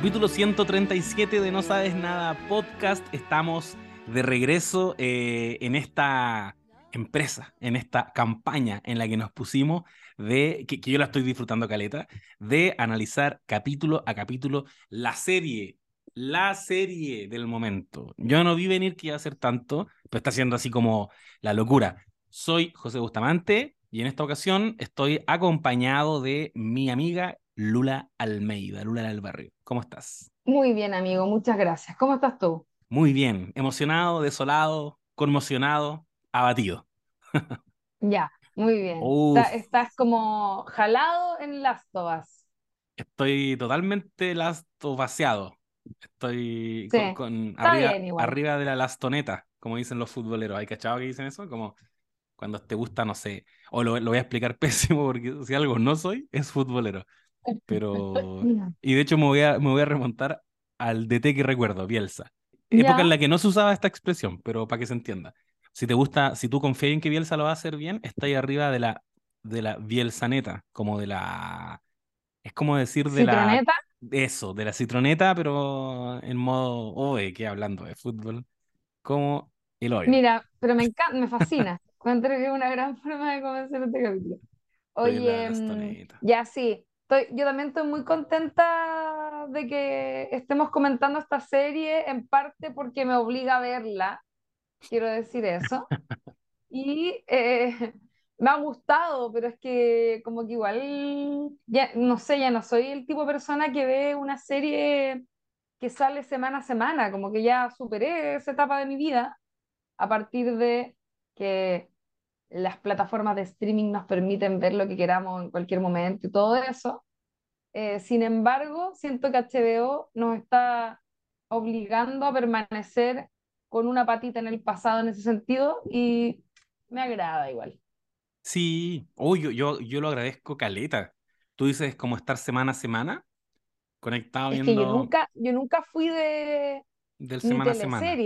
Capítulo 137 de No Sabes Nada Podcast. Estamos de regreso eh, en esta empresa, en esta campaña en la que nos pusimos de, que, que yo la estoy disfrutando caleta, de analizar capítulo a capítulo la serie, la serie del momento. Yo no vi venir que iba a ser tanto, pero está siendo así como la locura. Soy José Bustamante y en esta ocasión estoy acompañado de mi amiga Lula Almeida, Lula del Barrio. ¿Cómo estás? Muy bien, amigo, muchas gracias. ¿Cómo estás tú? Muy bien, emocionado, desolado, conmocionado, abatido. Ya, muy bien. Está- estás como jalado en las tobas. Estoy totalmente lastovaciado. Estoy Sí, con, con arriba, bien arriba de la lastoneta, como dicen los futboleros. ¿Hay cachado que dicen eso? Como cuando te gusta, no sé. O lo, lo voy a explicar pésimo porque si algo no soy, es futbolero. Pero. Y de hecho me voy a, me voy a remontar al DT que recuerdo, Bielsa. Época en Ya, la que no se usaba esta expresión, pero para que se entienda. Si te gusta, si tú confías en que Bielsa lo va a hacer bien, está ahí arriba de la, de la Bielsaneta, como de la. Es como decir de la citroneta. eso, de la citroneta, pero en modo, oye, ¿qué hablando de fútbol? Como el hoyo. Mira, pero me encanta, me fascina. Encuentro que es una gran forma de comenzar este capítulo. La Oye, mm, ya sí, estoy, yo también estoy muy contenta de que estemos comentando esta serie, en parte porque me obliga a verla, quiero decir eso. Y eh, me ha gustado, pero es que como que igual, ya no sé, ya no soy el tipo de persona que ve una serie que sale semana a semana, como que ya superé esa etapa de mi vida a partir de que las plataformas de streaming nos permiten ver lo que queramos en cualquier momento y todo eso. Eh, sin embargo, siento que HBO nos está obligando a permanecer con una patita en el pasado en ese sentido y me agrada igual. Sí, uy, yo, yo, yo lo agradezco caleta. Tú dices como estar semana a semana, conectado Es que yo viendo nunca, yo nunca fui de del semana a semana.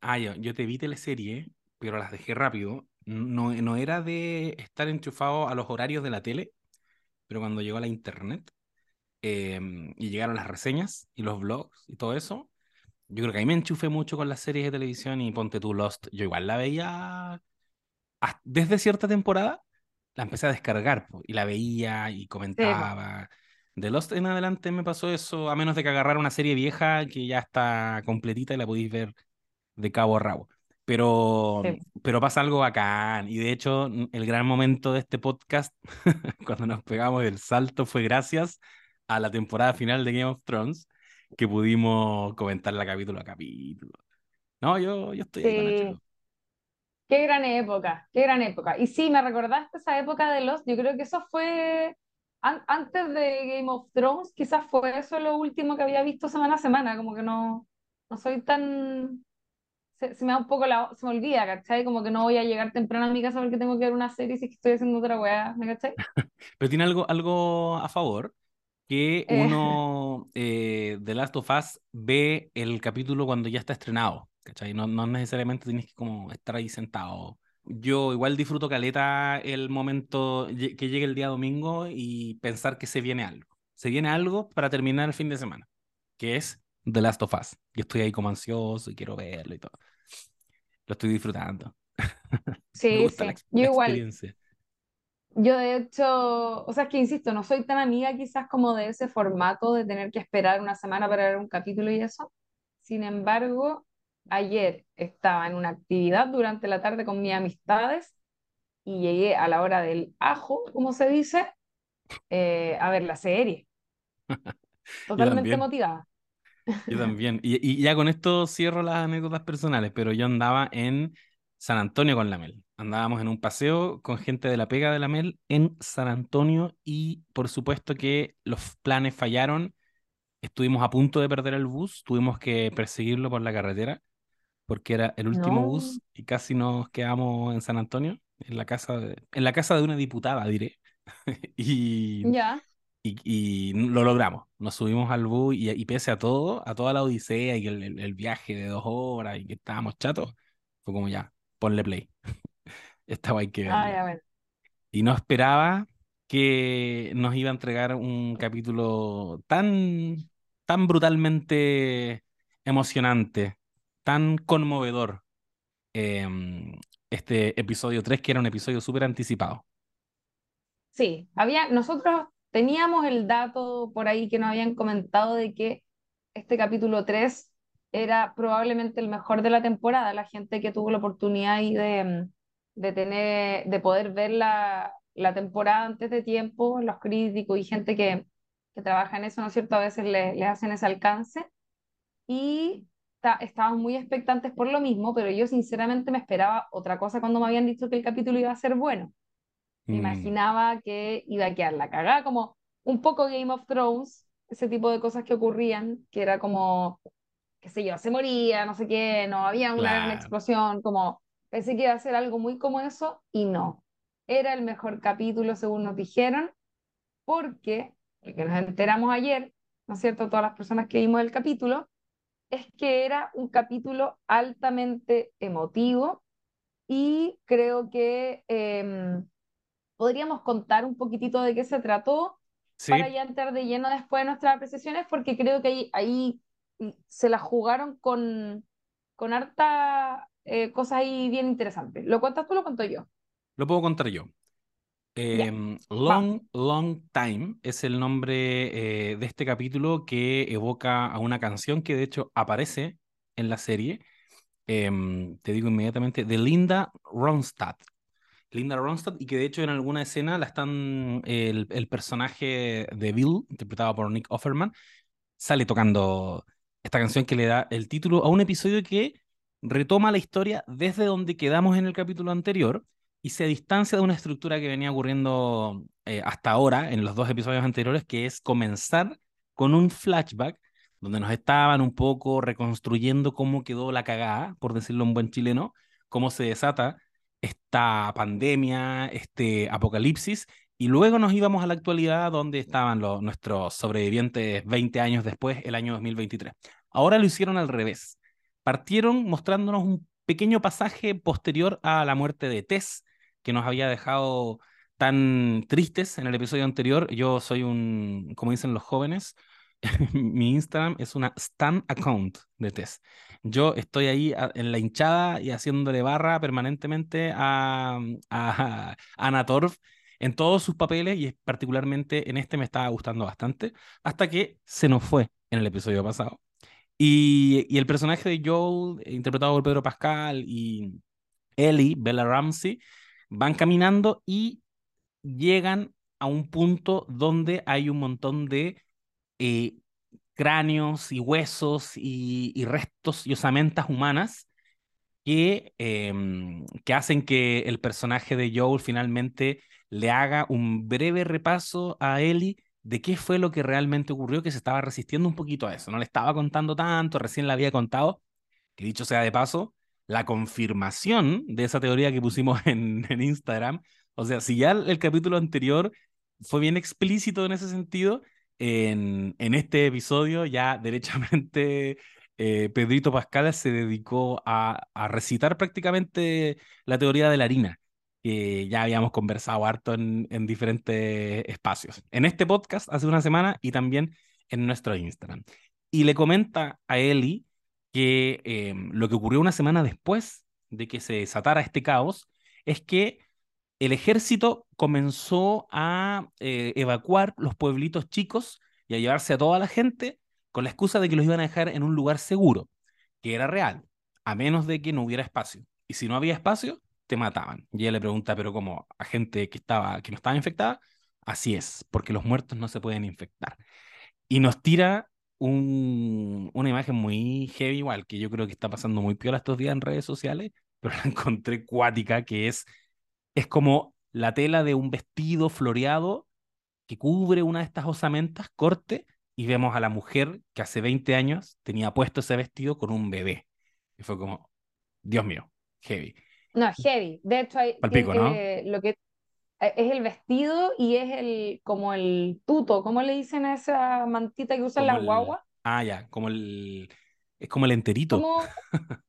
Ah, yo, yo te vi teleserie, pero las dejé rápido. No, no era de estar enchufado a los horarios de la tele, pero cuando llegó la internet eh, y llegaron las reseñas y los blogs y todo eso, yo creo que ahí me enchufé mucho con las series de televisión y ponte tú Lost. Yo igual la veía hasta- desde cierta temporada, la empecé a descargar y la veía y Sí, comentaba. De Lost en adelante me pasó eso, a menos de que agarrar una serie vieja que ya está completita y la podéis ver de cabo a rabo. Pero, Sí. pero pasa algo bacán. Y de hecho, el gran momento de este podcast, cuando nos pegamos el salto, fue gracias a la temporada final de Game of Thrones, que pudimos comentarla capítulo a capítulo. No, yo, yo estoy ahí con Sí. Qué gran época, qué gran época. Y sí, me recordaste esa época de Lost. Yo creo que eso fue an- antes de Game of Thrones, quizás fue eso lo último que había visto semana a semana. Como que no, no soy tan. Se, se me da un poco la. Se me olvida, ¿cachai? Como que no voy a llegar temprano a mi casa porque tengo que ver una serie si es que estoy haciendo otra weá, ¿me cachai? Pero tiene algo, algo a favor, que Eh, uno eh, de Last of Us ve el capítulo cuando ya está estrenado, ¿cachai? No, no necesariamente tienes que como estar ahí sentado. Yo igual disfruto caleta el momento que llegue el día domingo y pensar que se viene algo. Se viene algo para terminar el fin de semana, que es The Last of Us. Yo estoy ahí como ansioso y quiero verlo y todo. Lo estoy disfrutando. Me sí, gusta la, sí. ex- Yo la igual. Yo de hecho, o sea, es que insisto, no soy tan amiga quizás como de ese formato de tener que esperar una semana para ver un capítulo y eso. Sin embargo, ayer estaba en una actividad durante la tarde con mis amistades y llegué a la hora del ajo, como se dice, eh, a ver la serie. Totalmente motivada. Yo también. Y, y ya con esto cierro las anécdotas personales, pero yo andaba en San Antonio con la Mel. Andábamos en un paseo con gente de la pega de la Mel en San Antonio y por supuesto que los planes fallaron. Estuvimos a punto de perder el bus, tuvimos que perseguirlo por la carretera porque era el último No, bus y casi nos quedamos en San Antonio, en la casa de, en la casa de una diputada, diré. Y, ya. Y, y lo logramos. Nos subimos al bus y, y pese a todo, a toda la odisea y el, el- el viaje de dos horas y que estábamos chatos, fue como ya, ponle play. Esta hay que Ah, ya, bueno. Y no esperaba que nos iba a entregar un capítulo tan tan brutalmente emocionante, tan conmovedor em, este episodio 3, que era un episodio súper anticipado. Sí, había, nosotros teníamos el dato por ahí que nos habían comentado de que este capítulo 3 era probablemente el mejor de la temporada. La gente que tuvo la oportunidad de, de, tener, de poder ver la, la temporada antes de tiempo, los críticos y gente que, que trabaja en eso, ¿no es cierto? A veces le, le hacen ese alcance. Y estaban muy expectantes por lo mismo, pero yo sinceramente me esperaba otra cosa cuando me habían dicho que el capítulo iba a ser bueno. Me mm. imaginaba que iba a quedar la cagada, como un poco Game of Thrones, ese tipo de cosas que ocurrían, que era como, qué sé yo, se moría, no sé qué, no había una gran explosión, como pensé que iba a ser algo muy como eso y no. Era el mejor capítulo según nos dijeron, porque, el que nos enteramos ayer, ¿no es cierto? Todas las personas que vimos el capítulo, es que era un capítulo altamente emotivo y creo que em, podríamos contar un poquitito de qué se trató para ya entrar de lleno después de nuestras apreciaciones, porque creo que ahí, ahí se la jugaron con, con harta eh, cosas ahí bien interesantes. ¿Lo cuentas tú o lo cuento yo? Lo puedo contar yo. Em, long, Long Time es el nombre eh, de este capítulo que evoca a una canción que de hecho aparece en la serie. Em, te digo inmediatamente, de Linda Ronstadt. Linda Ronstadt, y que de hecho en alguna escena la están, el, personaje de Bill, interpretado por Nick Offerman, sale tocando esta canción que le da el título a un episodio que retoma la historia desde donde quedamos en el capítulo anterior y se distancia de una estructura que venía ocurriendo eh, hasta ahora en los dos episodios anteriores, que es comenzar con un flashback donde nos estaban un poco reconstruyendo cómo quedó la cagada, por decirlo en buen chileno, cómo se desata esta pandemia, este apocalipsis, y luego nos íbamos a la actualidad donde estaban los, nuestros sobrevivientes 20 años después, el año 2023. Ahora lo hicieron al revés. Partieron mostrándonos un pequeño pasaje posterior a la muerte de Tess, que nos había dejado tan tristes en el episodio anterior. Yo soy un, como dicen los jóvenes, mi Instagram es una Stan account de Tess. Yo estoy ahí en la hinchada y haciéndole barra permanentemente a, a, Anna Torf en todos sus papeles y particularmente en este me estaba gustando bastante, hasta que se nos fue en el episodio pasado. Y, y el personaje de Joel, interpretado por Pedro Pascal, y Ellie, Bella Ramsey, van caminando y llegan a un punto donde hay un montón de eh, cráneos y huesos y, restos y osamentas humanas que, em, que hacen que el personaje de Joel finalmente le haga un breve repaso a Ellie de qué fue lo que realmente ocurrió, que se estaba resistiendo un poquito a eso. No le estaba contando tanto, recién le había contado, que dicho sea de paso, la confirmación de esa teoría que pusimos en, en Instagram. O sea, si ya el, capítulo anterior fue bien explícito en ese sentido, en, este episodio ya derechamente eh, Pedrito Pascal se dedicó a, recitar prácticamente la teoría de la harina, que ya habíamos conversado harto en, en diferentes espacios. En este podcast hace una semana y también en nuestro Instagram. Y le comenta a Eli que em, lo que ocurrió una semana después de que se desatara este caos es que el ejército comenzó a eh, evacuar los pueblitos chicos y a llevarse a toda la gente con la excusa de que los iban a dejar en un lugar seguro, que era real, a menos de que no hubiera espacio. Y si no había espacio, te mataban. Y ella le pregunta, pero como a gente que, estaba, que no estaba infectada, así es, porque los muertos no se pueden infectar. Y nos tira un, una imagen muy heavy igual, que yo creo que está pasando muy piola estos días en redes sociales, pero la encontré cuática, que es, es como la tela de un vestido floreado que cubre una de estas osamentas, corte, y vemos a la mujer que hace 20 años tenía puesto ese vestido con un bebé. Y fue como, Dios mío, heavy. No, heavy. De hecho, hay, eh, lo que eh, es el vestido y es el como el tuto, ¿cómo le dicen a esa mantita que usan las guaguas? Ah, ya, como el es como el enterito.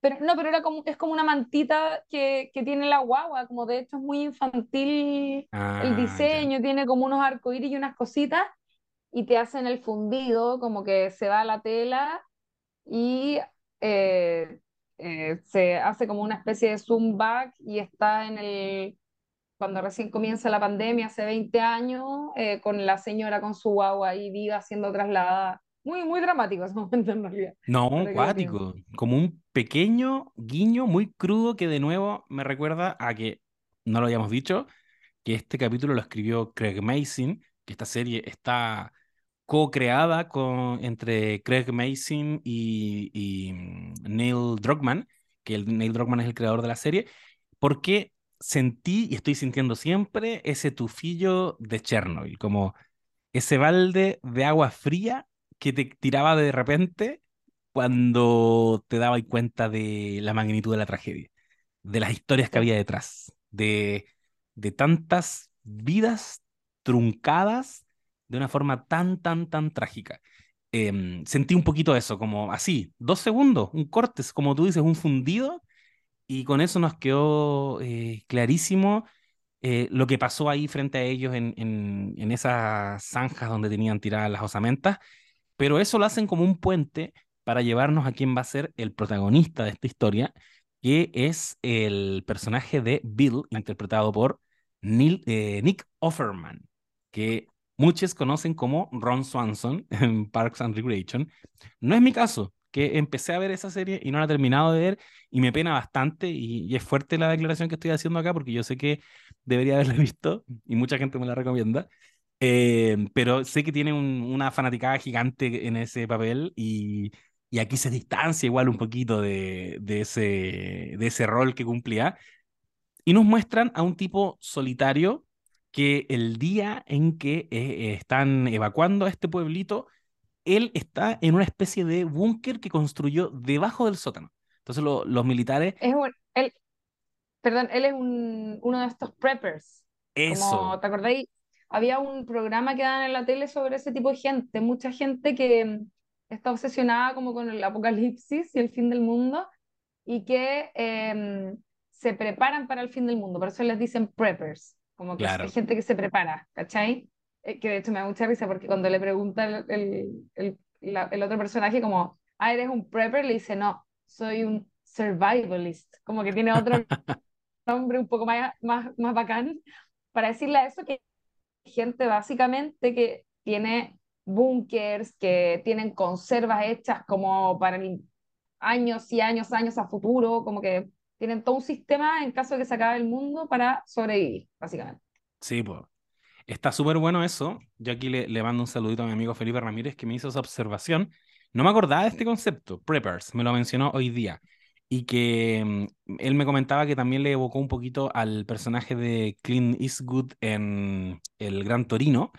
pero no, pero era como es como una mantita que, que tiene la guagua, como de hecho es muy infantil el ah, diseño, tiene como unos arcoíris y unas cositas y te hacen el fundido, como que se va la tela y eh, eh, se hace como una especie de zoom back y está en el, cuando recién comienza la pandemia, hace 20 años, eh, con la señora con su guagua ahí viva siendo trasladada. Muy, muy dramático ese momento en realidad. No, cuático. Como un pequeño guiño muy crudo que de nuevo me recuerda a que, no lo habíamos dicho, que este capítulo lo escribió Craig Mason, que esta serie está co-creada con, entre Craig Mason y, mm, Neil Druckmann, que el, Neil Druckmann es el creador de la serie, porque sentí y estoy sintiendo siempre ese tufillo de Chernobyl, como ese balde de agua fría que te tiraba de repente cuando te dabas cuenta de la magnitud de la tragedia, de las historias que había detrás, de, de tantas vidas truncadas de una forma tan, tan, tan trágica. Em, sentí un poquito eso, como así, dos segundos, un corte, como tú dices, un fundido, y con eso nos quedó eh, clarísimo eh, lo que pasó ahí frente a ellos en, en, en, esas zanjas donde tenían tiradas las osamentas, pero eso lo hacen como un puente para llevarnos a quien va a ser el protagonista de esta historia, que es el personaje de Bill, interpretado por Neil, eh, Nick Offerman, que muchos conocen como Ron Swanson en Parks and Recreation. No es mi caso, que empecé a ver esa serie y no la he terminado de ver y me pena bastante y, es fuerte la declaración que estoy haciendo acá porque yo sé que debería haberla visto y mucha gente me la recomienda. Eh, pero sé que tiene una fanaticada gigante en ese papel y, y, aquí se distancia igual un poquito de, de, ese, de ese rol que cumplía. Y nos muestran a un tipo solitario que el día en que eh, están evacuando a este pueblito, él está en una especie de búnker que construyó debajo del sótano. Entonces los militares... Es él, perdón, él es un, uno de estos preppers. Eso. ¿Te acordáis? Había un programa que daban en la tele sobre ese tipo de gente, mucha gente que mm, está obsesionada como con el apocalipsis y el fin del mundo y que em, se preparan para el fin del mundo, por eso les dicen preppers. Como que hay gente que se prepara, ¿cachai? Eh, que de hecho me da mucha risa porque cuando le pregunta el, el, el, otro personaje como, ah, eres un prepper, le dice, no, soy un survivalist. Como que tiene otro nombre un poco más, más, más bacán para decirle a eso que gente básicamente que tiene búnkers, que tienen conservas hechas como para años y años, años a futuro, como que tienen todo un sistema en caso de que se acabe el mundo para sobrevivir, básicamente. Sí, pues. Está súper bueno eso. Yo aquí le, le, mando un saludito a mi amigo Felipe Ramírez que me hizo esa observación. No me acordaba de este concepto, preppers, me lo mencionó hoy día. Y que mm, él me comentaba que también le evocó un poquito al personaje de Clint Eastwood en El Gran Torino,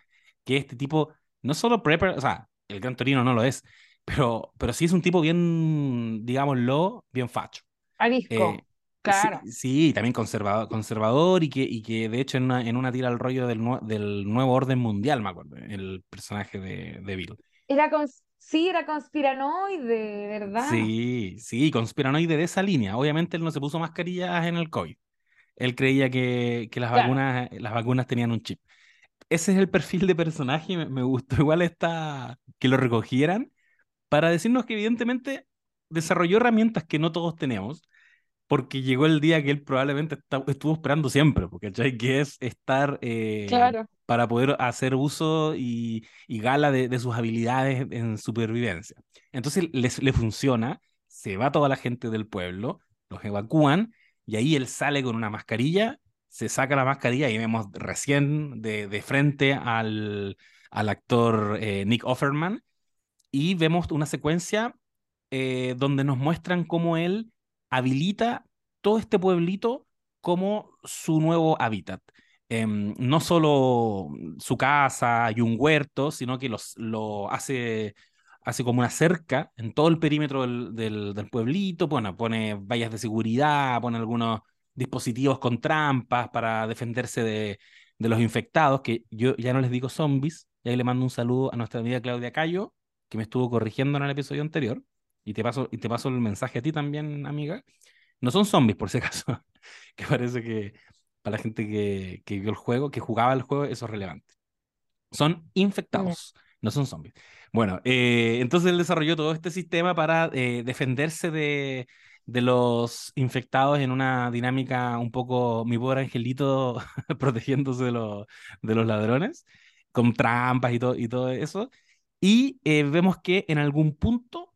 que este tipo, no solo prepper, o sea, el Gran Torino no lo es, pero, pero sí es un tipo bien, digámoslo, bien facho. Arisco. Eh, Claro. Sí, también conservador, conservador y que, y que de hecho en una, en una tira al rollo del, del nuevo orden mundial, me acuerdo, el personaje de, de Bill. Era sí, era conspiranoide, ¿verdad? Sí, sí, conspiranoide de esa línea. Obviamente él no se puso mascarillas en el COVID. Él creía que, que las, vacunas, las vacunas tenían un chip. Ese es el perfil de personaje, me, me gustó igual esta, que lo recogieran para decirnos que evidentemente desarrolló herramientas que no todos tenemos porque llegó el día que él probablemente estuvo esperando siempre, porque que es estar eh, para poder hacer uso y, gala de, sus habilidades en supervivencia. Entonces les, le funciona, se va toda la gente del pueblo, los evacúan y ahí él sale con una mascarilla, se saca la mascarilla y vemos recién de, frente al, al actor eh, Nick Offerman y vemos una secuencia eh, donde nos muestran cómo él habilita todo este pueblito como su nuevo hábitat. Em, no solo su casa y un huerto, sino que los, lo hace, hace como una cerca en todo el perímetro del, del, pueblito, bueno, pone vallas de seguridad, pone algunos dispositivos con trampas para defenderse de, de los infectados, que yo ya no les digo zombies, y ahí le mando un saludo a nuestra amiga Claudia Cayo, que me estuvo corrigiendo en el episodio anterior. Y te paso, y te paso el mensaje a ti también, amiga. No son zombies, por si acaso. que parece que para la gente que, que, vio el juego, que jugaba el juego, eso es relevante. Son infectados. no son zombies. Bueno, eh, entonces él desarrolló todo este sistema para eh, defenderse de, de los infectados en una dinámica un poco, mi pobre angelito protegiéndose de, los de los ladrones, con trampas y todo, y todo eso. Y eh, vemos que en algún punto,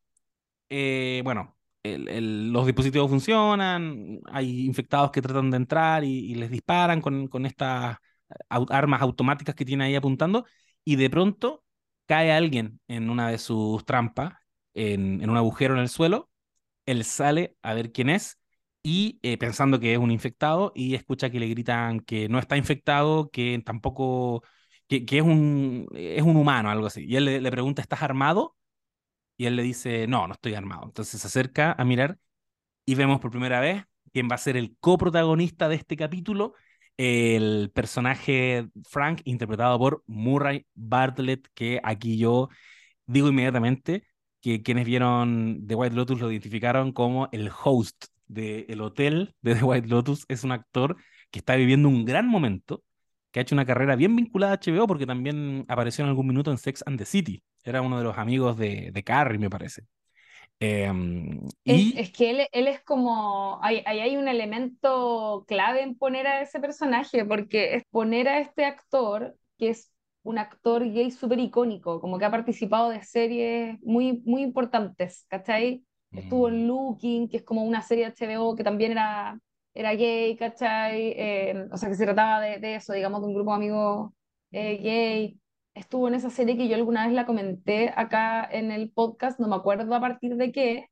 bueno, los dispositivos funcionan, hay infectados que tratan de entrar y, les disparan con, con estas armas automáticas que tiene ahí apuntando, y de pronto cae alguien en una de sus trampas, en, en un agujero en el suelo, él sale a ver quién es y eh, pensando que es un infectado y escucha que le gritan que no está infectado, que tampoco, que, que es, un, es un humano, algo así. Y él le, pregunta, ¿estás armado? Y él le dice, no, no estoy armado. Entonces se acerca a mirar y vemos por primera vez quién va a ser el coprotagonista de este capítulo, el personaje Frank, interpretado por Murray Bartlett, que aquí yo digo inmediatamente que quienes vieron The White Lotus lo identificaron como el host del hotel de The White Lotus. Es un actor que está viviendo un gran momento, que ha hecho una carrera bien vinculada a HBO porque también apareció en algún minuto en Sex and the City. Era uno de los amigos de, de Carrie, me parece. Eh, y... es, que él, él, es como, ahí hay, hay, un elemento clave en poner a ese personaje, porque es poner a este actor, que es un actor gay súper icónico, como que ha participado de series muy, muy importantes, ¿cachai? Estuvo en mm. Looking, que es como una serie de HBO que también era, era gay, ¿cachai? Eh, o sea, que se trataba de, de, eso, digamos, de un grupo de amigos eh, gay. Estuvo en esa serie que yo alguna vez la comenté acá en el podcast, no me acuerdo a partir de qué,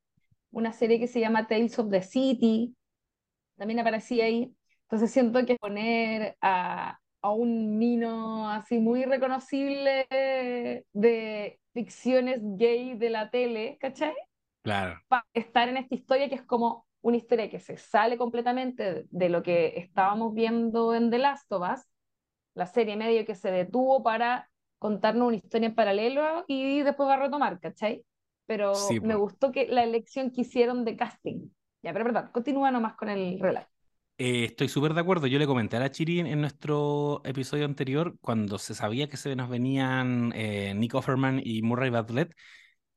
una serie que se llama Tales of the City, también aparecía ahí. Entonces siento que poner a, a un Nino así muy reconocible de ficciones gay de la tele, ¿cachai? Claro. Para estar en esta historia que es como una historia que se sale completamente de lo que estábamos viendo en The Last of Us, la serie medio que se detuvo para contarnos una historia en paralelo y después va a retomar, ¿cachai? Pero me gustó que la elección que hicieron de casting. Ya, pero perdón, continúa nomás con el relato. Eh, estoy súper de acuerdo. Yo le comenté a la Chiri en nuestro episodio anterior, cuando se sabía que se nos venían eh, Nick Offerman y Murray Bartlett,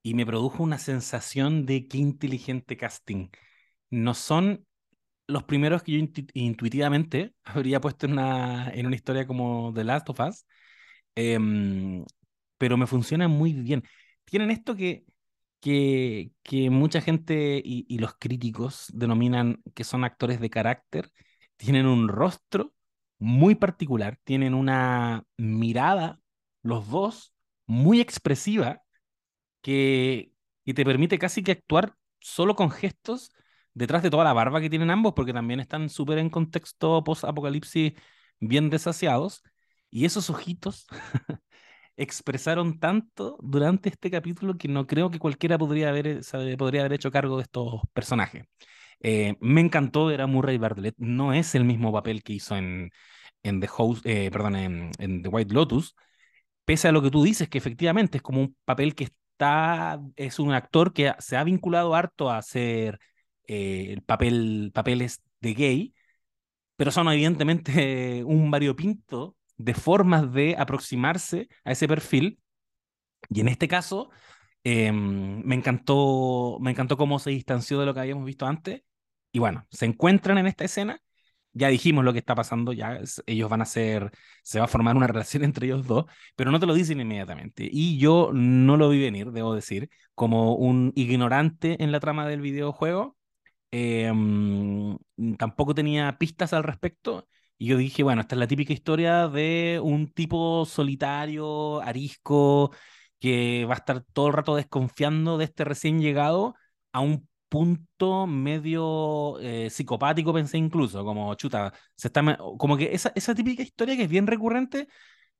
y me produjo una sensación de qué inteligente casting. No son los primeros que yo intuitivamente habría puesto en una, en una historia como The Last of Us, em, pero me funcionan muy bien. Tienen esto que que, que mucha gente y, y, los críticos denominan que son actores de carácter, tienen un rostro muy particular, tienen una mirada, los dos, muy expresiva, que, que te permite casi que actuar solo con gestos detrás de toda la barba que tienen ambos, porque también están súper en contexto post-apocalipsis bien desasiados, y esos ojitos expresaron tanto durante este capítulo que no creo que cualquiera podría haber, eh, podría haber hecho cargo de estos personajes. Eh, me encantó ver a Murray Bartlett, no es el mismo papel que hizo en, en The House, eh, perdón, en, The White Lotus, pese a lo que tú dices, que efectivamente es como un papel que está, es un actor que se ha vinculado harto a hacer el papel, papeles de gay, pero son evidentemente un variopinto de formas de aproximarse a ese perfil. Y en este caso, em, me, encantó, me encantó cómo se distanció de lo que habíamos visto antes. Y bueno, se encuentran en esta escena. Ya dijimos lo que está pasando, ya ellos van a ser, se va a formar una relación entre ellos dos, pero no te lo dicen inmediatamente. Y yo no lo vi venir, debo decir, como un ignorante en la trama del videojuego. Em, tampoco tenía pistas al respecto y yo dije, bueno, esta es la típica historia de un tipo solitario, arisco, que va a estar todo el rato desconfiando de este recién llegado a un punto medio eh, psicopático, pensé incluso, como chuta, se está, como que esa, esa típica historia que es bien recurrente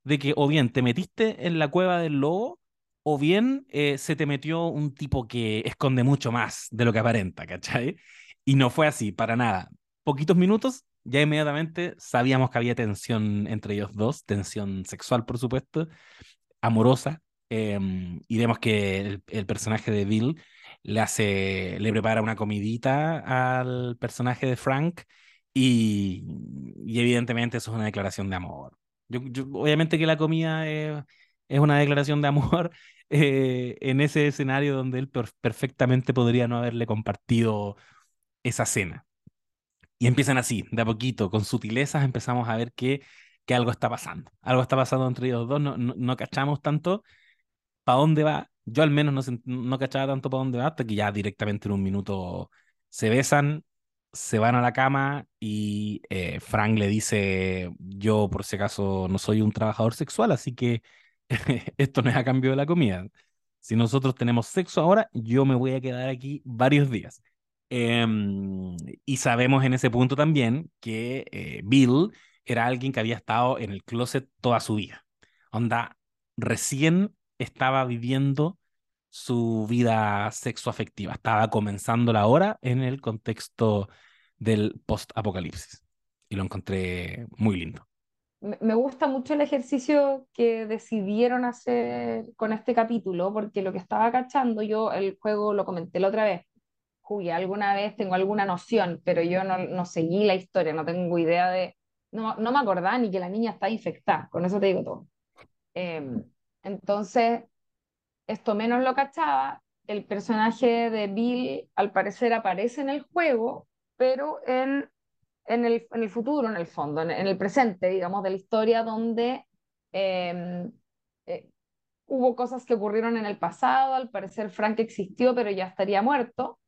de que o bien te metiste en la cueva del lobo o bien eh, se te metió un tipo que esconde mucho más de lo que aparenta, ¿cachai? Y no fue así, para nada. Poquitos minutos ya inmediatamente sabíamos que había tensión entre ellos dos, tensión sexual, por supuesto, amorosa, em, y vemos que el, personaje de Bill le hace, le prepara una comidita al personaje de Frank, y, y evidentemente eso es una declaración de amor. Obviamente que la comida es, es una declaración de amor eh, en ese escenario donde él perfectamente podría no haberle compartido esa cena. Y empiezan así, de a poquito, con sutilezas empezamos a ver que, que algo está pasando. Algo está pasando entre ellos dos, no, no, no cachamos tanto para dónde va. Yo al menos no, no cachaba tanto para dónde va hasta que ya directamente en un minuto se besan, se van a la cama y eh, Frank le dice, yo por si acaso no soy un trabajador sexual, así que esto no es a cambio de la comida. Si nosotros tenemos sexo ahora, yo me voy a quedar aquí varios días. Em, y sabemos en ese punto también que eh, Bill era alguien que había estado en el closet toda su vida. Onda, recién estaba viviendo su vida sexoafectiva. Estaba comenzando la hora en el contexto del post-apocalipsis. Y lo encontré muy lindo. Me gusta mucho el ejercicio que decidieron hacer con este capítulo, porque lo que estaba cachando, yo el juego lo comenté la otra vez, jugué alguna vez, tengo alguna noción, pero yo no, no seguí la historia, no tengo idea de, no, no me acordaba ni que la niña está infectada, con eso te digo todo. Em, entonces, esto menos lo cachaba, el personaje de Bill al parecer aparece en el juego, pero en, en, el, en el futuro, en el fondo, en, el presente, digamos, de la historia donde em, eh, hubo cosas que ocurrieron en el pasado, al parecer Frank existió, pero ya estaría muerto.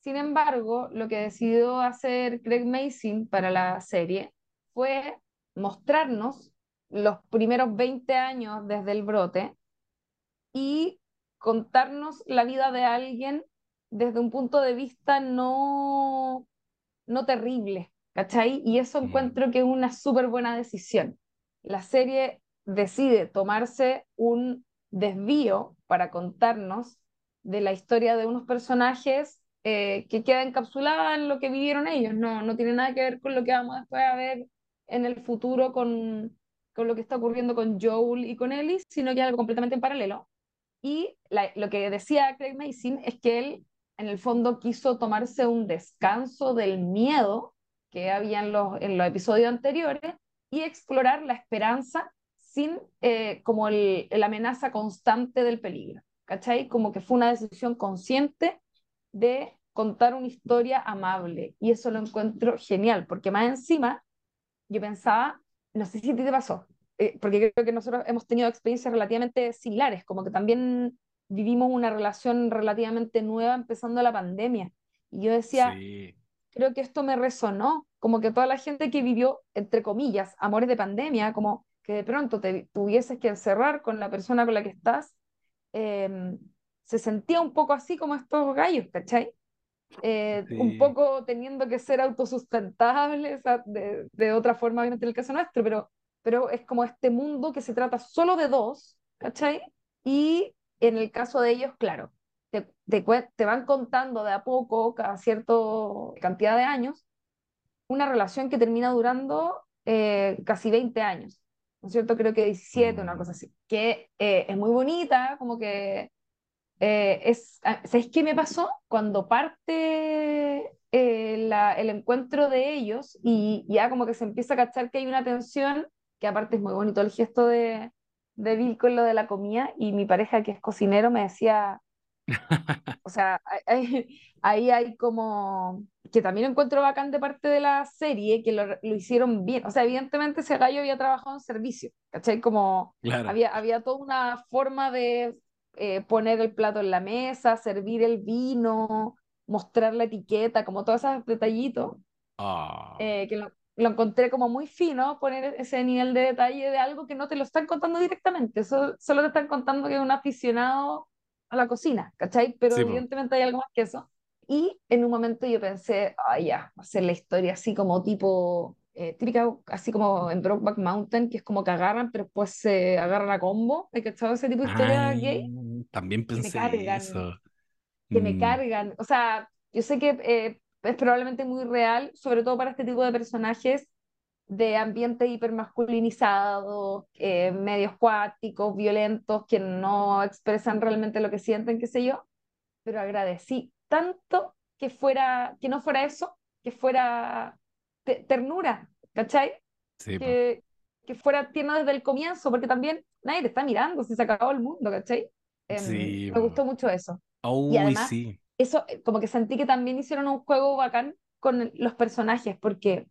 Sin embargo, lo que decidió hacer Craig Mason para la serie fue mostrarnos los primeros 20 años desde el brote y contarnos la vida de alguien desde un punto de vista no, no terrible, ¿cachai? Y eso encuentro que es una súper buena decisión. La serie decide tomarse un desvío para contarnos de la historia de unos personajes eh, que queda encapsulada en lo que vivieron ellos, no, no tiene nada que ver con lo que vamos después a ver en el futuro con, con lo que está ocurriendo con Joel y con Ellie, sino que es algo completamente en paralelo. Y lo que decía Craig Mason es que él, en el fondo, quiso tomarse un descanso del miedo que había en los, en los episodios anteriores y explorar la esperanza sin eh, como el, la amenaza constante del peligro. ¿Cachai? Como que fue una decisión consciente de contar una historia amable. Y eso lo encuentro genial, porque más encima yo pensaba, no sé si a ti te pasó, eh, porque creo que nosotros hemos tenido experiencias relativamente similares, como que también vivimos una relación relativamente nueva empezando la pandemia. Y yo decía, creo que esto me resonó, como que toda la gente que vivió, entre comillas, amores de pandemia, como que de pronto te tuvieses que encerrar con la persona con la que estás, em, se sentía un poco así como estos gallos, ¿cachai? Eh, un poco teniendo que ser autosustentables de, de otra forma, obviamente en el caso nuestro, pero pero es como este mundo que se trata solo de dos, ¿cachai? Y en el caso de ellos, claro, te, te, van contando de a poco, cada cierta cantidad de años, una relación que termina durando eh, casi 20 años, ¿no es cierto? Creo que 17, una cosa así, que eh, es muy bonita, como que eh, es, ah, ¿sabes qué me pasó? Cuando parte la, el encuentro de ellos y ya como que se empieza a cachar que hay una tensión que aparte es muy bonito el gesto de, de Bill con lo de la comida, y mi pareja que es cocinero me decía, o sea, ahí, hay como, que también encuentro bacán de parte de la serie, que lo, lo, hicieron bien, o sea, evidentemente ese gallo había trabajado en servicio, ¿cachai? Como había, había toda una forma de eh, poner el plato en la mesa, servir el vino, mostrar la etiqueta, como todos esos detallitos. Ah. Eh, que lo, lo encontré como muy fino poner ese nivel de detalle de algo que no te lo están contando directamente, solo, solo te están contando que es un aficionado a la cocina, ¿cachai? Pero evidentemente hay algo más que eso. Y en un momento yo pensé, ah, ya, va a ser la historia así como tipo, eh, típica, así como en Brokeback Mountain, que es como que agarran, pero después se agarran a combo. ¿Hay cachado ese tipo de historia gay? También pensé eso. Que me mm. cargan. O sea, yo sé que eh, es probablemente muy real, sobre todo para este tipo de personajes de ambiente hipermasculinizado, eh, medios cuáticos, violentos, que no expresan realmente lo que sienten, qué sé yo, pero agradecí tanto que fuera, que no fuera eso, que fuera ternura, ¿cachai? Sí, que, que fuera tierno desde el comienzo, porque también nadie te está mirando si se acabó el mundo, ¿cachai? Em, Sí, me gustó mucho eso. Y uy, además, sí, eso, eh, como que sentí que también hicieron un juego bacán con los personajes, porque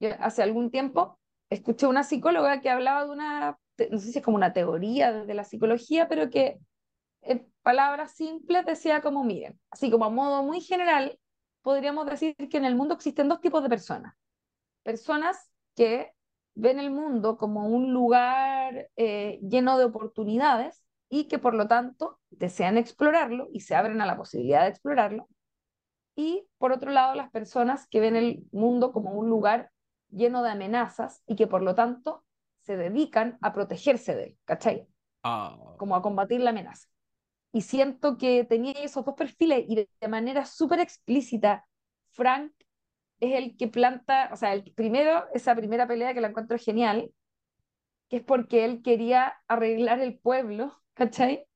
yo hace algún tiempo escuché una psicóloga que hablaba de una, te- no sé si es como una teoría de la psicología, pero que en palabras simples decía como, miren, así como a modo muy general, podríamos decir que en el mundo existen dos tipos de personas. Personas que ven el mundo como un lugar eh, lleno de oportunidades y que por lo tanto desean explorarlo y se abren a la posibilidad de explorarlo. Y por otro lado, las personas que ven el mundo como un lugar lleno de amenazas y que por lo tanto se dedican a protegerse de él, ¿cachai? Ah, Como a combatir la amenaza. Y siento que tenía esos dos perfiles y de, manera súper explícita, Frank es el que planta, o sea, el primero, esa primera pelea que la encuentro genial, que es porque él quería arreglar el pueblo, ¿cachai?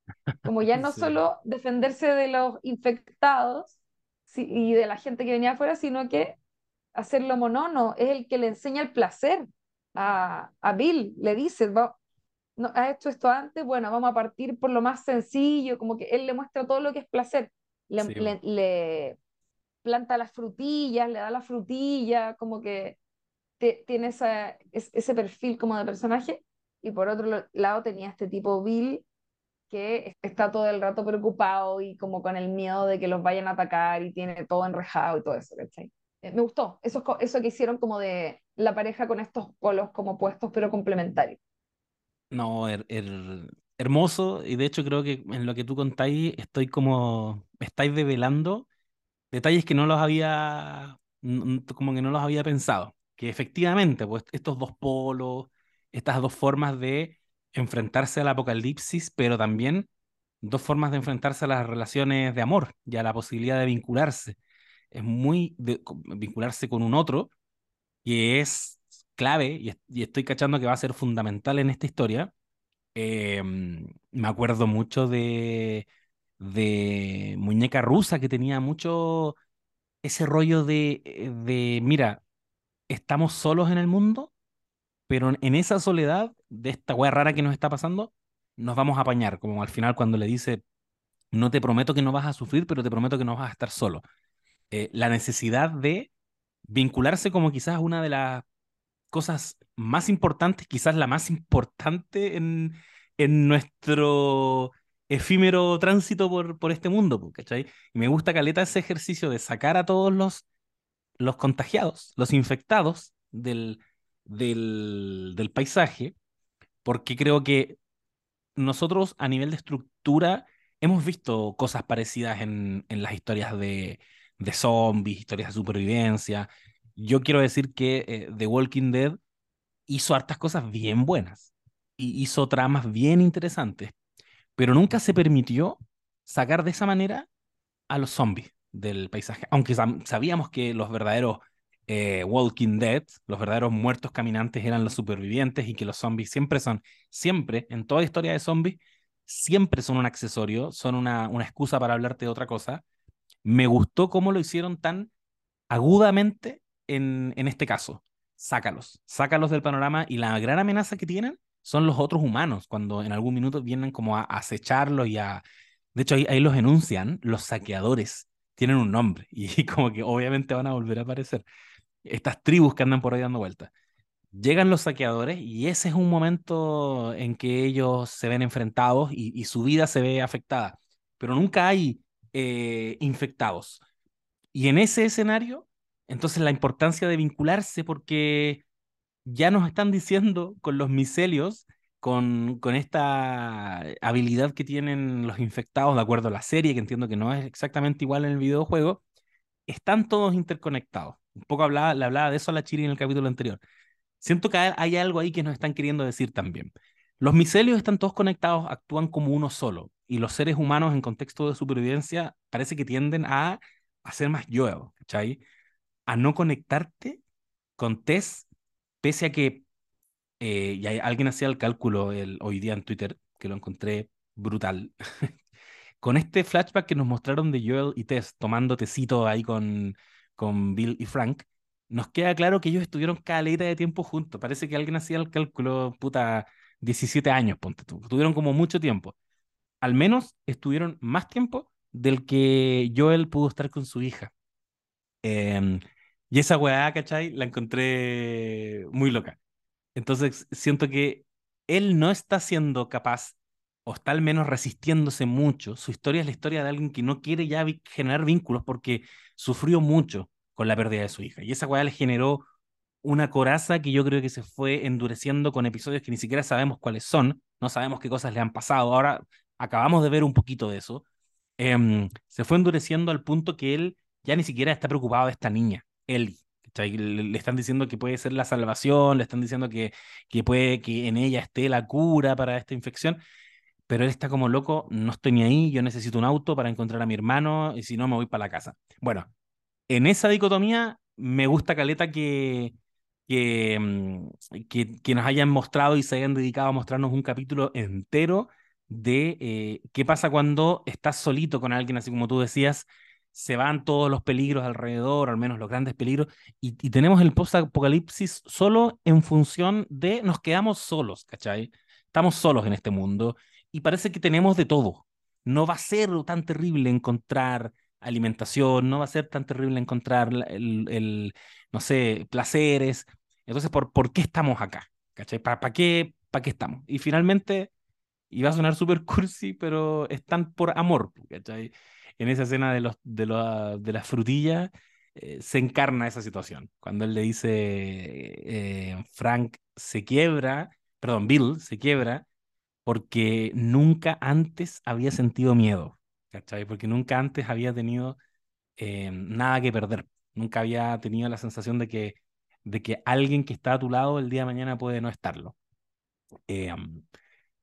Como ya no sí, solo defenderse de los infectados y de la gente que venía afuera, sino que hacerlo monono, es el que le enseña el placer a, a Bill, le dice, "Va- no, ¿has hecho esto antes? Bueno, vamos a partir por lo más sencillo, como que él le muestra todo lo que es placer, le, sí, le- le planta las frutillas, le da la frutilla, como que te- tiene esa, es- ese perfil como de personaje, y por otro lado tenía este tipo Bill que está todo el rato preocupado y como con el miedo de que los vayan a atacar y tiene todo enrejado y todo eso, ¿cachai? Eh, me gustó, eso, eso que hicieron como de la pareja con estos polos como puestos pero complementarios. No, her- her- hermoso, y de hecho creo que en lo que tú contáis estoy como, estáis develando detalles que no los había, como que no los había pensado. Que efectivamente, pues estos dos polos, estas dos formas de enfrentarse al apocalipsis, pero también dos formas de enfrentarse a las relaciones de amor y a la posibilidad de vincularse. Es muy de, vincularse con un otro, que es clave, y, es- y estoy cachando que va a ser fundamental en esta historia. Eh, me acuerdo mucho de, de Muñeca Rusa, que tenía mucho ese rollo de, eh, de, mira, estamos solos en el mundo, pero en esa soledad de esta wea rara que nos está pasando, nos vamos a apañar, como al final cuando le dice, no te prometo que no vas a sufrir, pero te prometo que no vas a estar solo. Eh, la necesidad de vincularse como quizás una de las cosas más importantes, quizás la más importante en, en nuestro efímero tránsito por, por este mundo, ¿cachai? Me gusta caleta ese ejercicio de sacar a todos los los contagiados, los infectados del, del, del paisaje, porque creo que nosotros a nivel de estructura hemos visto cosas parecidas en, en las historias de, de zombies, historias de supervivencia. Yo quiero decir que eh, The Walking Dead hizo hartas cosas bien buenas y hizo tramas bien interesantes, pero nunca se permitió sacar de esa manera a los zombies del paisaje. Aunque sabíamos que los verdaderos eh, Walking Dead, los verdaderos muertos caminantes eran los supervivientes y que los zombies siempre son, siempre, en toda historia de zombies, siempre son un accesorio, son una, una excusa para hablarte de otra cosa. Me gustó cómo lo hicieron tan agudamente en, en este caso. Sácalos, sácalos del panorama y la gran amenaza que tienen son los otros humanos, cuando en algún minuto vienen como a acecharlos y a... De hecho, ahí, ahí los enuncian, los saqueadores, tienen un nombre y como que obviamente van a volver a aparecer. Estas tribus que andan por ahí dando vueltas. Llegan los saqueadores y ese es un momento en que ellos se ven enfrentados y, y su vida se ve afectada, pero nunca hay eh, infectados. Y en ese escenario, entonces la importancia de vincularse porque ya nos están diciendo con los micelios, con, con esta habilidad que tienen los infectados, de acuerdo a la serie, que entiendo que no es exactamente igual en el videojuego, están todos interconectados. Un poco hablaba, le hablaba de eso a la Chiri en el capítulo anterior. Siento que hay algo ahí que nos están queriendo decir también. Los micelios están todos conectados, actúan como uno solo, y los seres humanos en contexto de supervivencia parece que tienden a, ser más yo, ¿cachai? A no conectarte con Tess, pese a que eh, y alguien hacía el cálculo el, hoy día en Twitter, que lo encontré brutal. Con este flashback que nos mostraron de Joel y Tess tomando tecito ahí con, con Bill y Frank, nos queda claro que ellos estuvieron caleta de tiempo juntos. Parece que alguien hacía el cálculo, puta, 17 años, ponte tú. Tuvieron como mucho tiempo. Al menos estuvieron más tiempo del que Joel pudo estar con su hija. Em, y esa weá, ¿cachai? La encontré muy loca. Entonces siento que él no está siendo capaz, o está al menos resistiéndose mucho. Su historia es la historia de alguien que no quiere ya generar vínculos porque sufrió mucho con la pérdida de su hija. Y esa weá le generó una coraza que yo creo que se fue endureciendo con episodios que ni siquiera sabemos cuáles son, no sabemos qué cosas le han pasado. Ahora acabamos de ver un poquito de eso. Em, se fue endureciendo al punto que él ya ni siquiera está preocupado de esta niña, Ellie. Le, están diciendo que puede ser la salvación, le están diciendo que, que puede que en ella esté la cura para esta infección, pero él está como loco, no estoy ni ahí, yo necesito un auto para encontrar a mi hermano y si no me voy para la casa. Bueno, en esa dicotomía me gusta Caleta que, que, mm, que, nos hayan mostrado y se hayan dedicado a mostrarnos un capítulo entero de eh, qué pasa cuando estás solito con alguien, así como tú decías, se van todos los peligros alrededor, al menos los grandes peligros, y, y tenemos el post-apocalipsis solo en función de nos quedamos solos, ¿cachai? Estamos solos en este mundo y parece que tenemos de todo. No va a ser tan terrible encontrar alimentación, no va a ser tan terrible encontrar el, el no sé, placeres. Entonces, ¿por, ¿por qué estamos acá? ¿Cachai? ¿Para qué, para qué estamos? Y finalmente, y va a sonar súper cursi, pero están por amor, ¿cachai? En esa escena de, los, de, de las frutillas eh, se encarna esa situación. Cuando él le dice, eh, Frank se quiebra, perdón, Bill se quiebra porque nunca antes había sentido miedo. ¿cachai? Porque nunca antes había tenido eh, nada que perder, nunca había tenido la sensación de que, de que alguien que está a tu lado el día de mañana puede no estarlo.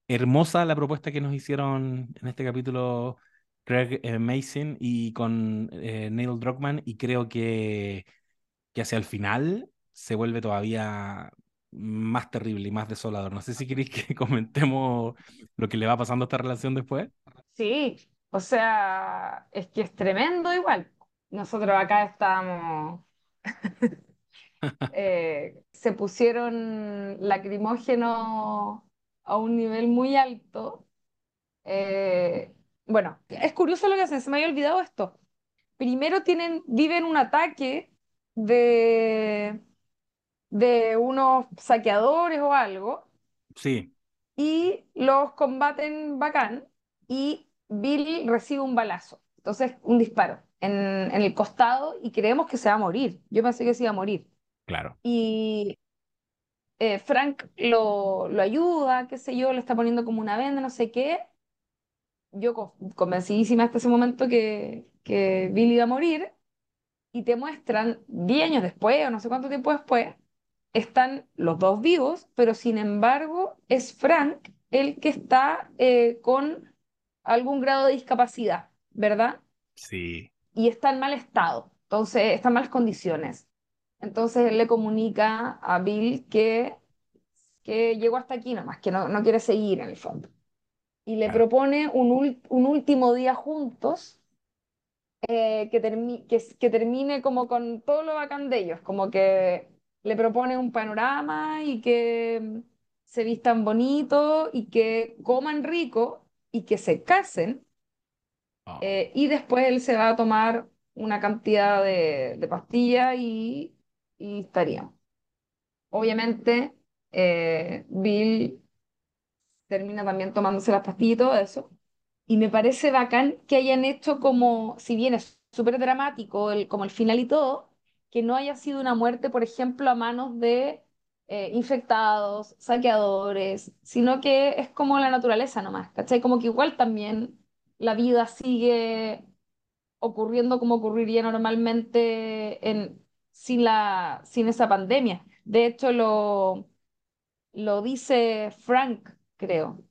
Hermosa la propuesta que nos hicieron en este capítulo Craig eh, Mason y con Neil Druckmann y creo que, que hacia el final se vuelve todavía más terrible y más desolador. No sé si queréis que comentemos lo que le va pasando a esta relación después. Sí, o sea, es que es tremendo igual. Nosotros acá estamos, eh, se pusieron lacrimógenos a un nivel muy alto. Eh, bueno, es curioso lo que hacen, se me había olvidado esto. Primero tienen, viven un ataque de, de unos saqueadores o algo. Sí. Y los combaten bacán. Y Bill recibe un balazo, entonces un disparo en, el costado y creemos que se va a morir. Yo pensé que se iba a morir. Claro. Y eh, Frank lo, lo, ayuda, qué sé yo, le está poniendo como una venda, no sé qué. Yo convencidísima hasta ese momento que, que Bill iba a morir y te muestran 10 años después o no sé cuánto tiempo después, están los dos vivos, pero sin embargo es Frank el que está eh, con algún grado de discapacidad, ¿verdad? Sí. Y está en mal estado, entonces está en malas condiciones. Entonces él le comunica a Bill que, que llegó hasta aquí nomás, que no, no quiere seguir en el fondo. Y le propone un, un, último día juntos eh, que, que, que, termine como con todo lo bacán de ellos, como que le propone un panorama y que se vistan bonito y que coman rico y que se casen. Ah. Eh, y después él se va a tomar una cantidad de, de pastillas y, y estaría. Obviamente, eh, Bill termina también tomándose las pastillas y todo eso. Y me parece bacán que hayan hecho como, si bien es súper dramático el, como el final y todo, que no haya sido una muerte, por ejemplo, a manos de eh, infectados, saqueadores, sino que es como la naturaleza nomás, ¿cachai? Como que igual también la vida sigue ocurriendo como ocurriría normalmente en, sin, la, sin esa pandemia. De hecho, lo, lo dice Frank, creo,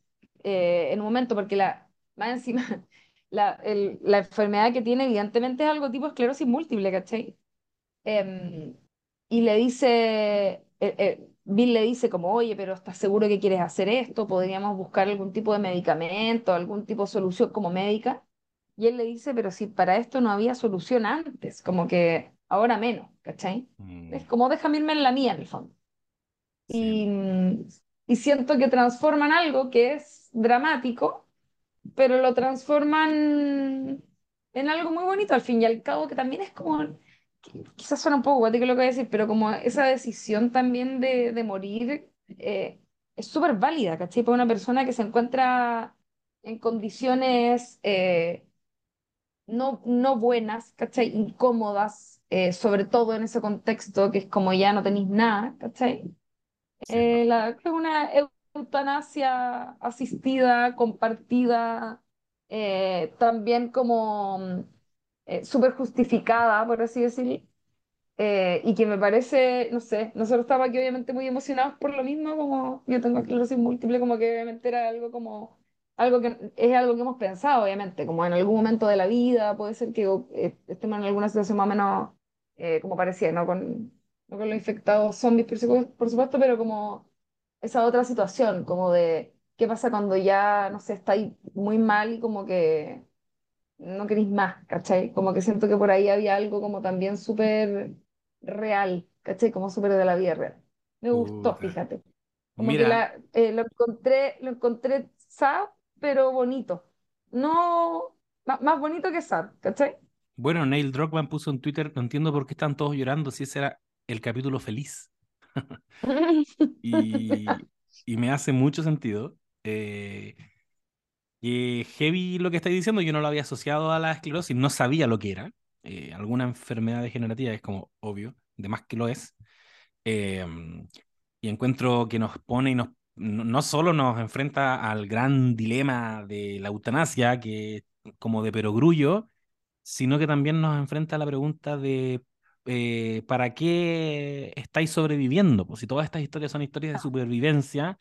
eh, en un momento, porque la, más encima, la, la enfermedad que tiene evidentemente es algo tipo esclerosis múltiple, ¿cachai? Em, y le dice, eh, Bill le dice como, oye, pero ¿estás seguro que quieres hacer esto? ¿Podríamos buscar algún tipo de medicamento, algún tipo de solución como médica? Y él le dice, pero si para esto no había solución antes, como que ahora menos, ¿cachai? Mm, Es como déjame irme en la mía, en el fondo. sí, Y, y siento que transforman algo que es dramático, pero lo transforman en algo muy bonito al fin y al cabo, que también es como, qui- quizás suena un poco guático lo que voy a decir, pero como esa decisión también de, de morir eh, es súper válida, ¿cachai? Para una persona que se encuentra en condiciones eh, no, no buenas, ¿cachai? Incómodas, eh, sobre todo en ese contexto que es como ya no tenéis nada, ¿cachai? Eh, la, es una eutanasia asistida, compartida, eh, también como eh, súper justificada, por así decirlo, eh, y que me parece, no sé, nosotros estábamos aquí obviamente muy emocionados por lo mismo, como yo tengo esclerosis múltiple, como que obviamente era algo como, algo que es algo que hemos pensado, obviamente, como en algún momento de la vida, puede ser que eh, estemos en alguna situación más o menos eh, como parecía, ¿no? Con, no con los infectados zombies, por supuesto, por supuesto, pero como esa otra situación, como de qué pasa cuando ya, no sé, estáis muy mal y como que no queréis más, ¿cachai? Como que siento que por ahí había algo como también súper real, ¿cachai? Como súper de la vida real. Me gustó, Puta. fíjate. Como que Mira, la, eh, lo encontré, lo encontré sad, pero bonito. No, má- más bonito que sad, ¿cachai? bueno, Neil Druckmann puso en Twitter, no entiendo por qué están todos llorando si ese era el capítulo feliz. Y, y me hace mucho sentido. Eh, y heavy lo que estáis diciendo, yo no lo había asociado a la esclerosis, no sabía lo que era. Eh, alguna enfermedad degenerativa es como obvio, de más que lo es. Eh, y encuentro que nos pone y nos, no, no solo nos enfrenta al gran dilema de la eutanasia, que como de perogrullo, sino que también nos enfrenta a la pregunta de eh, ¿para qué estáis sobreviviendo? Pues si todas estas historias son historias de supervivencia,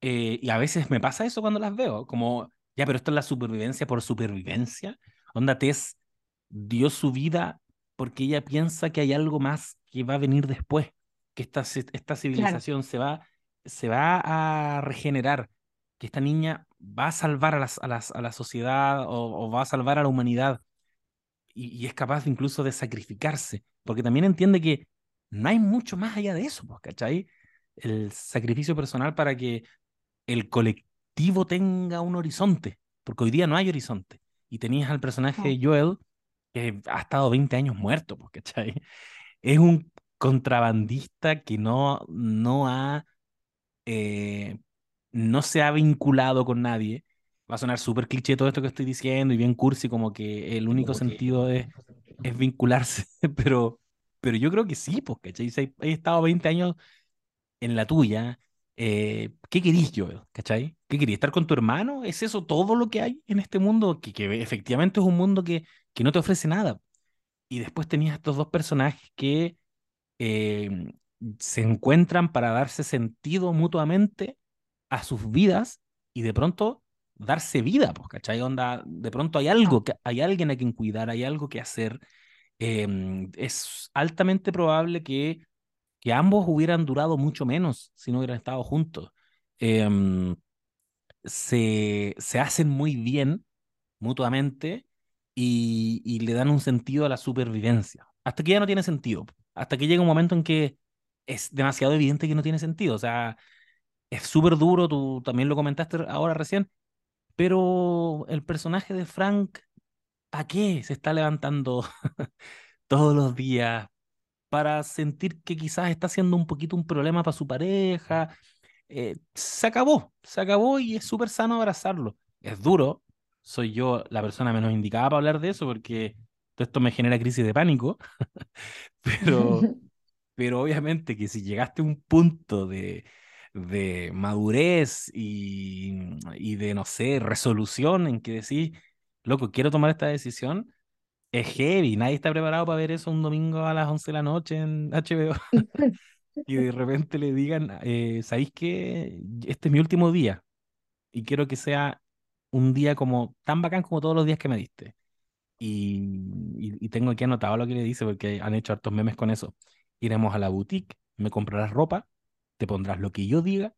eh, y a veces me pasa eso cuando las veo, como, ya, pero esto es la supervivencia por supervivencia. Onda Tess dio su vida porque ella piensa que hay algo más que va a venir después, que esta, esta Claro, civilización se va, se va a regenerar, que esta niña va a salvar a, las, a, las, a la sociedad o, o va a salvar a la humanidad y, y es capaz incluso de sacrificarse, porque también entiende que no hay mucho más allá de eso, pues, ¿cachai? El sacrificio personal para que el colectivo tenga un horizonte, porque hoy día no hay horizonte. Y tenías al personaje de Joel, que ha estado 20 años muerto, pues, ¿cachai? Es un contrabandista que no, no ha, eh, no se ha vinculado con nadie. Va a sonar súper cliché todo esto que estoy diciendo y bien cursi, como que el único sentido es, es vincularse, pero, pero yo creo que sí, pues, ¿cachai? Si he estado 20 años en la tuya, eh, ¿qué querís, Joel? ¿Cachai? ¿Qué querís? ¿Estar con tu hermano? ¿Es eso todo lo que hay en este mundo? Que, que efectivamente es un mundo que, que no te ofrece nada. Y después tenías estos dos personajes que eh, se encuentran para darse sentido mutuamente a sus vidas y de pronto darse vida, pues, ¿cachai? Onda, de pronto hay algo, que, hay alguien a quien cuidar, hay algo que hacer. Eh, es altamente probable que que ambos hubieran durado mucho menos si no hubieran estado juntos. Em, se, se hacen muy bien mutuamente y, y le dan un sentido a la supervivencia. Hasta que ya no tiene sentido. Hasta que llega un momento en que es demasiado evidente que no tiene sentido. O sea, es súper duro, tú también lo comentaste ahora recién, pero el personaje de Frank, ¿para qué se está levantando todos los días? Para sentir que quizás está siendo un poquito un problema para su pareja, eh, se acabó, se acabó y es súper sano abrazarlo. Es duro, soy yo la persona menos indicada para hablar de eso porque todo esto me genera crisis de pánico, pero, pero obviamente que si llegaste a un punto de, de madurez y, y de, no sé, resolución en que decís, loco, quiero tomar esta decisión, es heavy, nadie está preparado para ver eso un domingo a las 11 de la noche en HBO y de repente le digan, eh, ¿sabéis qué? Este es mi último día y quiero que sea un día como tan bacán como todos los días que me diste. Y, y, y tengo aquí anotado lo que le dice porque han hecho hartos memes con eso. Iremos a la boutique, me comprarás ropa, te pondrás lo que yo diga,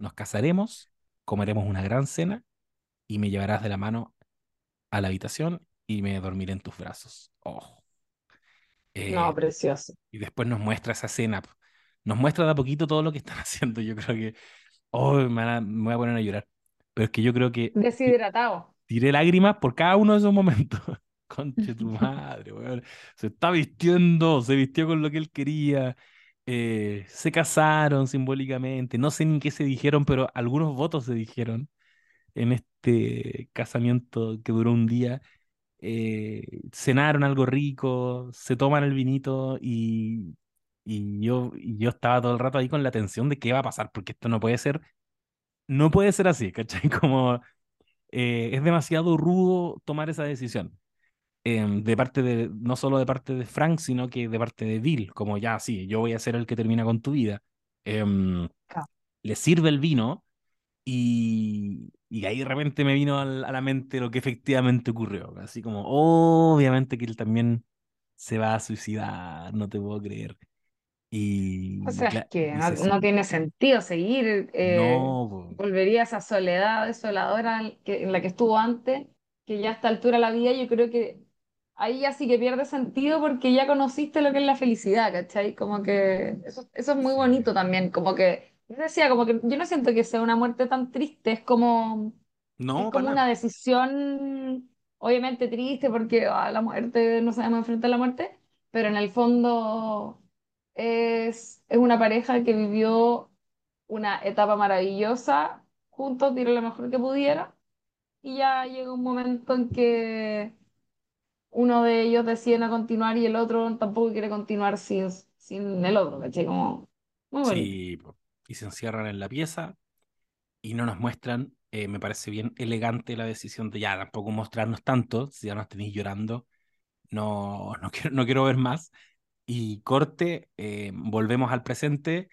nos casaremos, comeremos una gran cena y me llevarás de la mano a la habitación y me dormiré en tus brazos. Oh, No, precioso. Y después nos muestra esa escena. Nos muestra de a poquito todo lo que están haciendo. Yo creo que. Oh, me, voy a poner a llorar. Pero es que yo creo que. Deshidratado. Tiré lágrimas por cada uno de esos momentos. Conche tu madre, weón. Se está vistiendo, se vistió con lo que él quería. Eh, se casaron simbólicamente. No sé ni qué se dijeron, pero algunos votos se dijeron en este casamiento que duró un día. Eh, cenaron algo rico, se toman el vinito y, y yo, y yo estaba todo el rato ahí con la tensión de qué va a pasar, porque esto no puede ser, no puede ser así, ¿cachai? Como eh, es demasiado rudo tomar esa decisión. Em, de parte de, no solo de parte de Frank, sino que de parte de Bill, como ya, sí, yo voy a ser el que termina con tu vida. Em, le sirve el vino y, y ahí de repente me vino a la mente lo que efectivamente ocurrió. Así como, obviamente que él también se va a suicidar, no te puedo creer. Y, o sea, es que no, tiene sentido seguir. Eh, volvería a esa soledad desoladora en la que estuvo antes, que ya a esta altura de la vida yo creo que ahí ya sí que pierde sentido porque ya conociste lo que es la felicidad, ¿cachai? Como que eso, eso es muy bonito también, como que, yo decía, como que yo no siento que sea una muerte tan triste, es como, no, es como una decisión obviamente triste porque a ah, la muerte no sabemos enfrentar a la muerte, pero en el fondo es, es una pareja que vivió una etapa maravillosa juntos, dieron lo mejor que pudieron y ya llega un momento en que uno de ellos decide no continuar y el otro tampoco quiere continuar sin, sin el otro, ¿cachai? Como muy bonito. Sí, y se encierran en la pieza y no nos muestran. Eh, me parece bien elegante la decisión de ya tampoco mostrarnos tanto, si ya nos tenéis llorando, no, no, quiero, no quiero ver más. Y corte, eh, volvemos al presente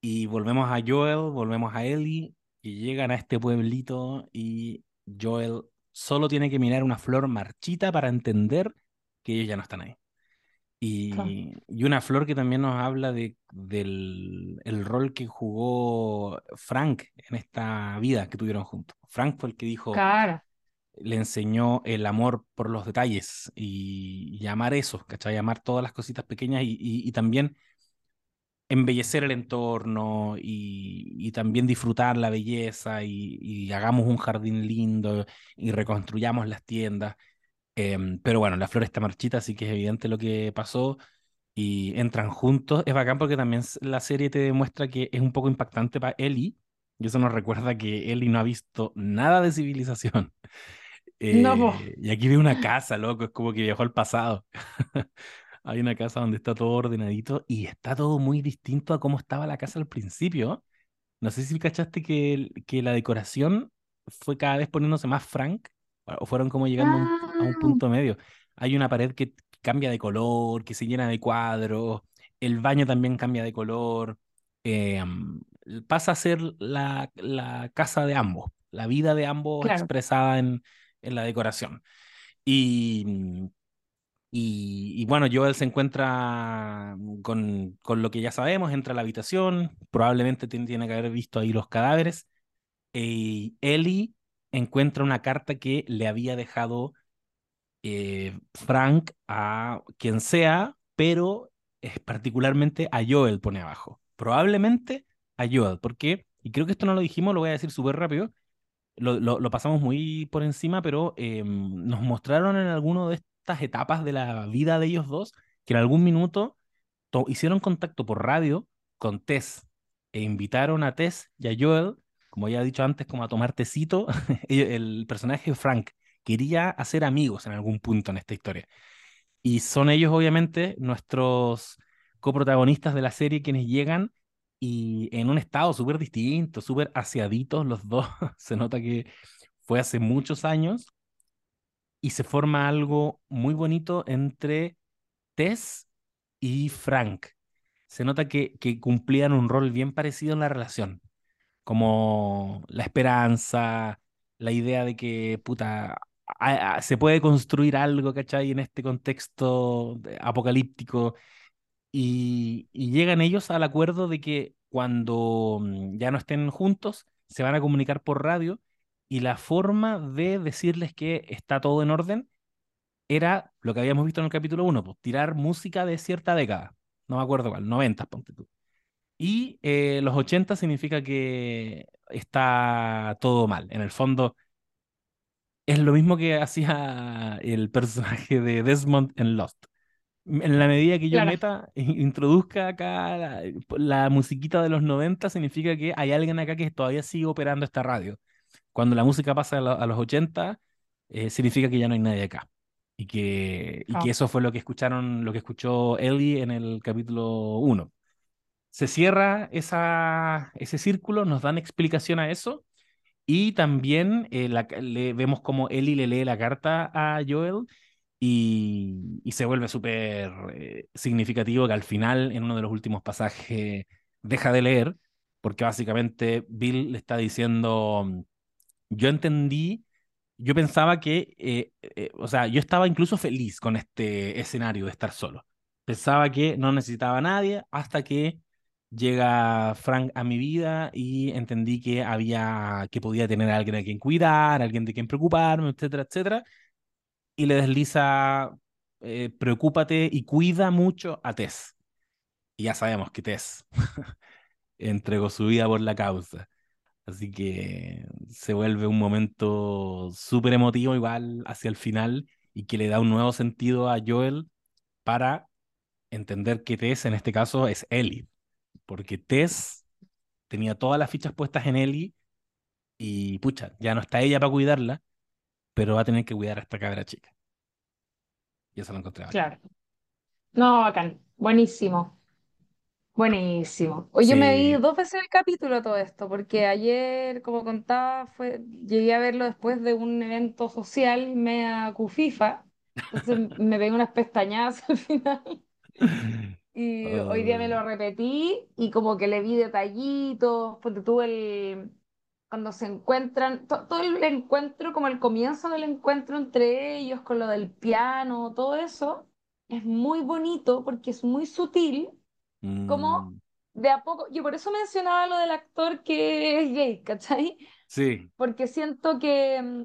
y volvemos a Joel, volvemos a Ellie y llegan a este pueblito y Joel solo tiene que mirar una flor marchita para entender que ellos ya no están ahí. Y, y una flor que también nos habla de, del el rol que jugó Frank en esta vida que tuvieron juntos. Frank fue el que dijo, le enseñó el amor por los detalles y, y amar eso, ¿cachai? Amar todas las cositas pequeñas y, y también embellecer el entorno y, también disfrutar la belleza y, hagamos un jardín lindo y reconstruyamos las tiendas. Em, pero bueno, la flor está marchita, así que es evidente lo que pasó y entran juntos. Es bacán porque también la serie te demuestra que es un poco impactante para Ellie. Y eso nos recuerda que Ellie no ha visto nada de civilización. Eh, y aquí ve una casa, loco, es como que viajó al pasado. hay una casa donde está todo ordenadito y está todo muy distinto a cómo estaba la casa al principio. No sé si cachaste que, que la decoración fue cada vez poniéndose más frank o fueron como llegando a, un, punto ah. medio. Hay una pared que cambia de color, que se llena de cuadros, el baño también cambia de color. Em, pasa a ser la, la, casa de ambos, la vida de ambos expresada en, en la decoración. Y y, bueno, Joel se encuentra con, con, lo que ya sabemos, entra a la habitación, probablemente tiene, que haber visto ahí los cadáveres. Y Ellie encuentra una carta que le había dejado eh, Frank a quien sea, pero es particularmente a Joel pone abajo. Probablemente a Joel, porque, y creo que esto no lo dijimos, lo voy a decir súper rápido, lo, lo, pasamos muy por encima, pero em, nos mostraron en alguno de estas etapas de la vida de ellos dos que en algún minuto hicieron contacto por radio con Tess e invitaron a Tess y a Joel, como ya he dicho antes, como a tomar tecito. el personaje Frank quería hacer amigos en algún punto en esta historia. Y son ellos, obviamente, nuestros coprotagonistas de la serie quienes llegan y en un estado súper distinto, súper aseaditos los dos. Se nota que fue hace muchos años y se forma algo muy bonito entre Tess y Frank. Se nota que, cumplían un rol bien parecido en la relación, como la esperanza, la idea de que, puta, se puede construir algo, ¿cachai? En este contexto apocalíptico. Y, y, llegan ellos al acuerdo de que cuando mm, ya no estén juntos, se van a comunicar por radio y la forma de decirles que está todo en orden era lo que habíamos visto en el capítulo 1, pues tirar música de cierta década. No me acuerdo cuál, 90, ponte tú. Y eh, los 80 significa que está todo mal. En el fondo, es lo mismo que hacía el personaje de Desmond en Lost. En la medida que yo Claro. meta, introduzca acá la, la musiquita de los 90, significa que hay alguien acá que todavía sigue operando esta radio. Cuando la música pasa a, lo- a los 80, eh, significa que ya no hay nadie acá. Y que, y que Ah. eso fue lo que escucharon, lo que escuchó Ellie en el capítulo 1. Se cierra esa, ese círculo, nos dan explicación a eso. Y también eh, la- le, vemos como Ellie le lee la carta a Joel y, y se vuelve súper eh, significativo que al final, en uno de los últimos pasajes, deja de leer, porque básicamente Bill le está diciendo, yo entendí, yo pensaba que, eh, eh, o sea, yo estaba incluso feliz con este escenario de estar solo. Pensaba que no necesitaba a nadie hasta que llega Frank a mi vida y entendí que había, que podía tener a alguien a quien cuidar, alguien de quien preocuparme, etcétera, etcétera. Y le desliza, eh, preocúpate y cuida mucho a Tess. Y ya sabemos que Tess entregó su vida por la causa. Así que se vuelve un momento súper emotivo igual hacia el final y que le da un nuevo sentido a Joel para entender que Tess en este caso es Ellie, porque Tess tenía todas las fichas puestas en Ellie y pucha, ya no está ella para cuidarla, pero va a tener que cuidar a esta cabra chica. Y eso lo encontré. Claro. No, bacán. Buenísimo. Buenísimo. Hoy yo me vi Sí, dos veces el capítulo de todo esto, porque ayer, como contaba, fue, llegué a verlo después de un evento social mea cufifa. Entonces me pegué unas pestañadas al final. Y hoy día me lo repetí y como que le vi detallitos, porque tuve el... Cuando se encuentran, to- todo el encuentro, como el comienzo del encuentro entre ellos, con lo del piano, todo eso, es muy bonito porque es muy sutil como mm, de a poco, yo por eso mencionaba lo del actor que es gay, ¿cachai? sí, Porque siento que mm,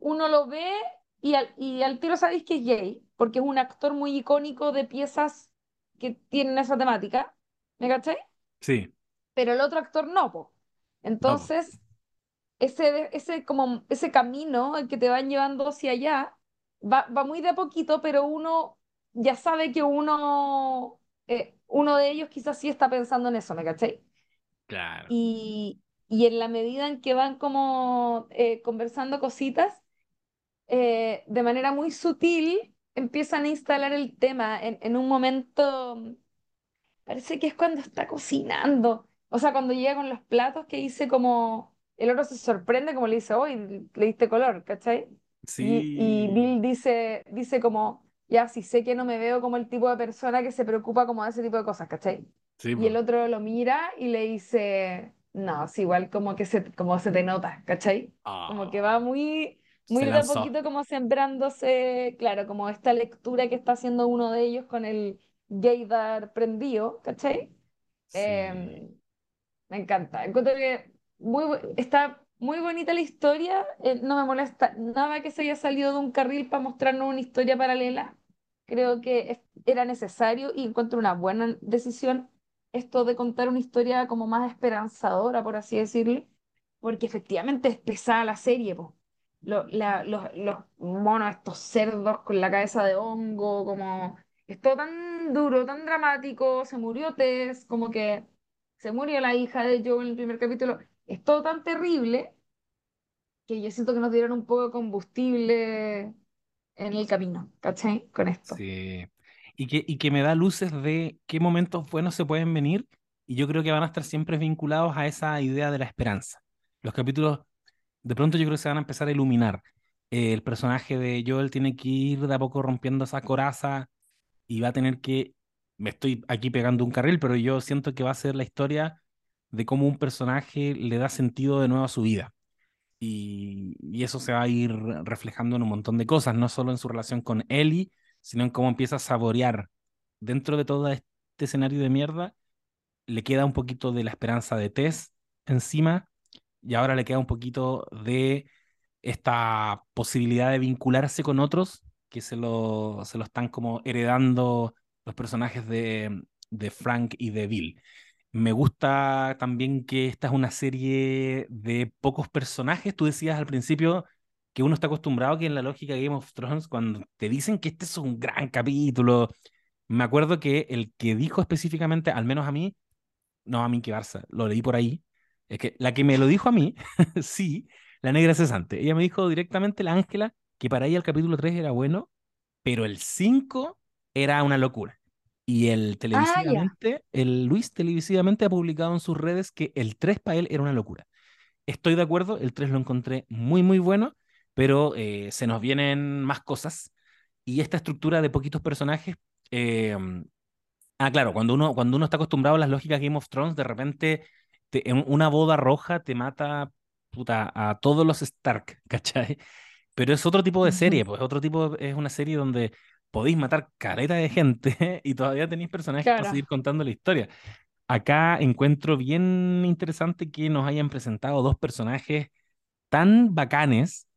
uno lo ve y al, y al tiro sabéis que es gay, porque es un actor muy icónico de piezas que tienen esa temática, ¿me cachai? sí, Pero el otro actor no, po. no, po, Entonces, ese, ese, como, ese camino que te van llevando hacia allá va, va muy de a poquito, pero uno ya sabe que uno, eh, uno de ellos quizás sí está pensando en eso, ¿me cachai? claro, Y, y en la medida en que van como eh, conversando cositas, eh, de manera muy sutil empiezan a instalar el tema en, en un momento Parece que es cuando está cocinando. O sea, cuando llega con los platos que dice como... El otro se sorprende como le dice, hoy le diste color, ¿cachai? Y, y sí, Bill dice, dice como, ya, si sé que no me veo como el tipo de persona que se preocupa como de ese tipo de cosas, ¿cachai? sí, Y el otro lo mira y le dice, no, es igual como que se, como se te nota, ¿cachai? Como que Ah, va muy, muy de a poquito como sembrándose, claro, como esta lectura que está haciendo uno de ellos con el gaydar prendido, ¿cachai? sí, Eh, me encanta. Encuentro que muy, está muy bonita la historia. eh, no me molesta nada que se haya salido de un carril para mostrarnos una historia paralela. Creo que era necesario y encuentro una buena decisión esto de contar una historia como más esperanzadora, por así decirlo, porque efectivamente es pesada la serie, po. Lo- los, los monos, estos cerdos con la cabeza de hongo, como es todo tan duro, tan dramático, se murió Tess, como que se murió la hija de Joe en el primer capítulo, es todo tan terrible que yo siento que nos dieron un poco de combustible en el camino, ¿cachai? Con esto. sí. Y que, y que me da luces de qué momentos buenos se pueden venir y yo creo que van a estar siempre vinculados a esa idea de la esperanza. Los capítulos, de pronto yo creo que se van a empezar a iluminar. Eh, el personaje de Joel tiene que ir de a poco rompiendo esa coraza y va a tener que, me estoy aquí pegando un carril, pero yo siento que va a ser la historia de cómo un personaje le da sentido de nuevo a su vida. Y, y eso se va a ir reflejando en un montón de cosas, no solo en su relación con Ellie, sino en cómo empieza a saborear dentro de todo este escenario de mierda, le queda un poquito de la esperanza de Tess encima y ahora le queda un poquito de esta posibilidad de vincularse con otros que se lo, se lo están como heredando los personajes de, de Frank y de Bill. Me gusta también que esta es una serie de pocos personajes. Tú decías al principio que uno está acostumbrado que en la lógica de Game of Thrones, cuando te dicen que este es un gran capítulo, me acuerdo que el que dijo específicamente, al menos a mí, no a mí que Barça, lo leí por ahí, es que la que me lo dijo a mí, sí, la negra cesante. Ella me dijo directamente, la Ángela, que para ella el capítulo 3 era bueno, pero el 5 era una locura. Y el Ah, televisivamente, el Luis televisivamente ha publicado en sus redes que el 3 para él era una locura. Estoy de acuerdo, el 3 lo encontré muy, muy bueno, pero eh, se nos vienen más cosas. Y esta estructura de poquitos personajes. eh, ah, claro, cuando uno, cuando uno está acostumbrado a las lógicas Game of Thrones, de repente te- en una boda roja te mata puta, a todos los Stark, ¿cachai? Pero es otro tipo de serie, pues otro tipo, es una serie donde podéis matar careta de gente y todavía tenéis personajes para Claro. seguir contando la historia. Acá encuentro bien interesante que nos hayan presentado dos personajes tan bacanes,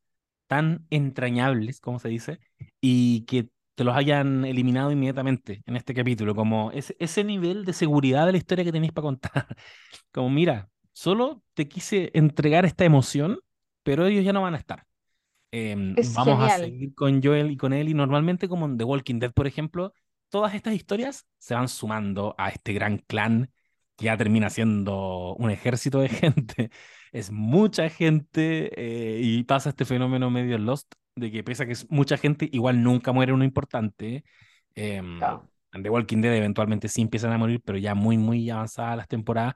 tan entrañables, como se dice, y que te los hayan eliminado inmediatamente en este capítulo, como ese, ese nivel de seguridad de la historia que tenéis para contar. Como, mira, solo te quise entregar esta emoción, pero ellos ya no van a estar. Es vamos a genial. seguir con Joel y con y normalmente, como en The Walking Dead, por ejemplo, todas estas historias se van sumando a este gran clan que ya termina siendo un ejército de gente. Es mucha gente eh, y pasa este fenómeno medio Lost, de que pese a que es mucha gente, igual nunca muere uno importante. Claro. en The Walking Dead eventualmente sí empiezan a morir, pero ya muy, muy avanzadas las temporadas.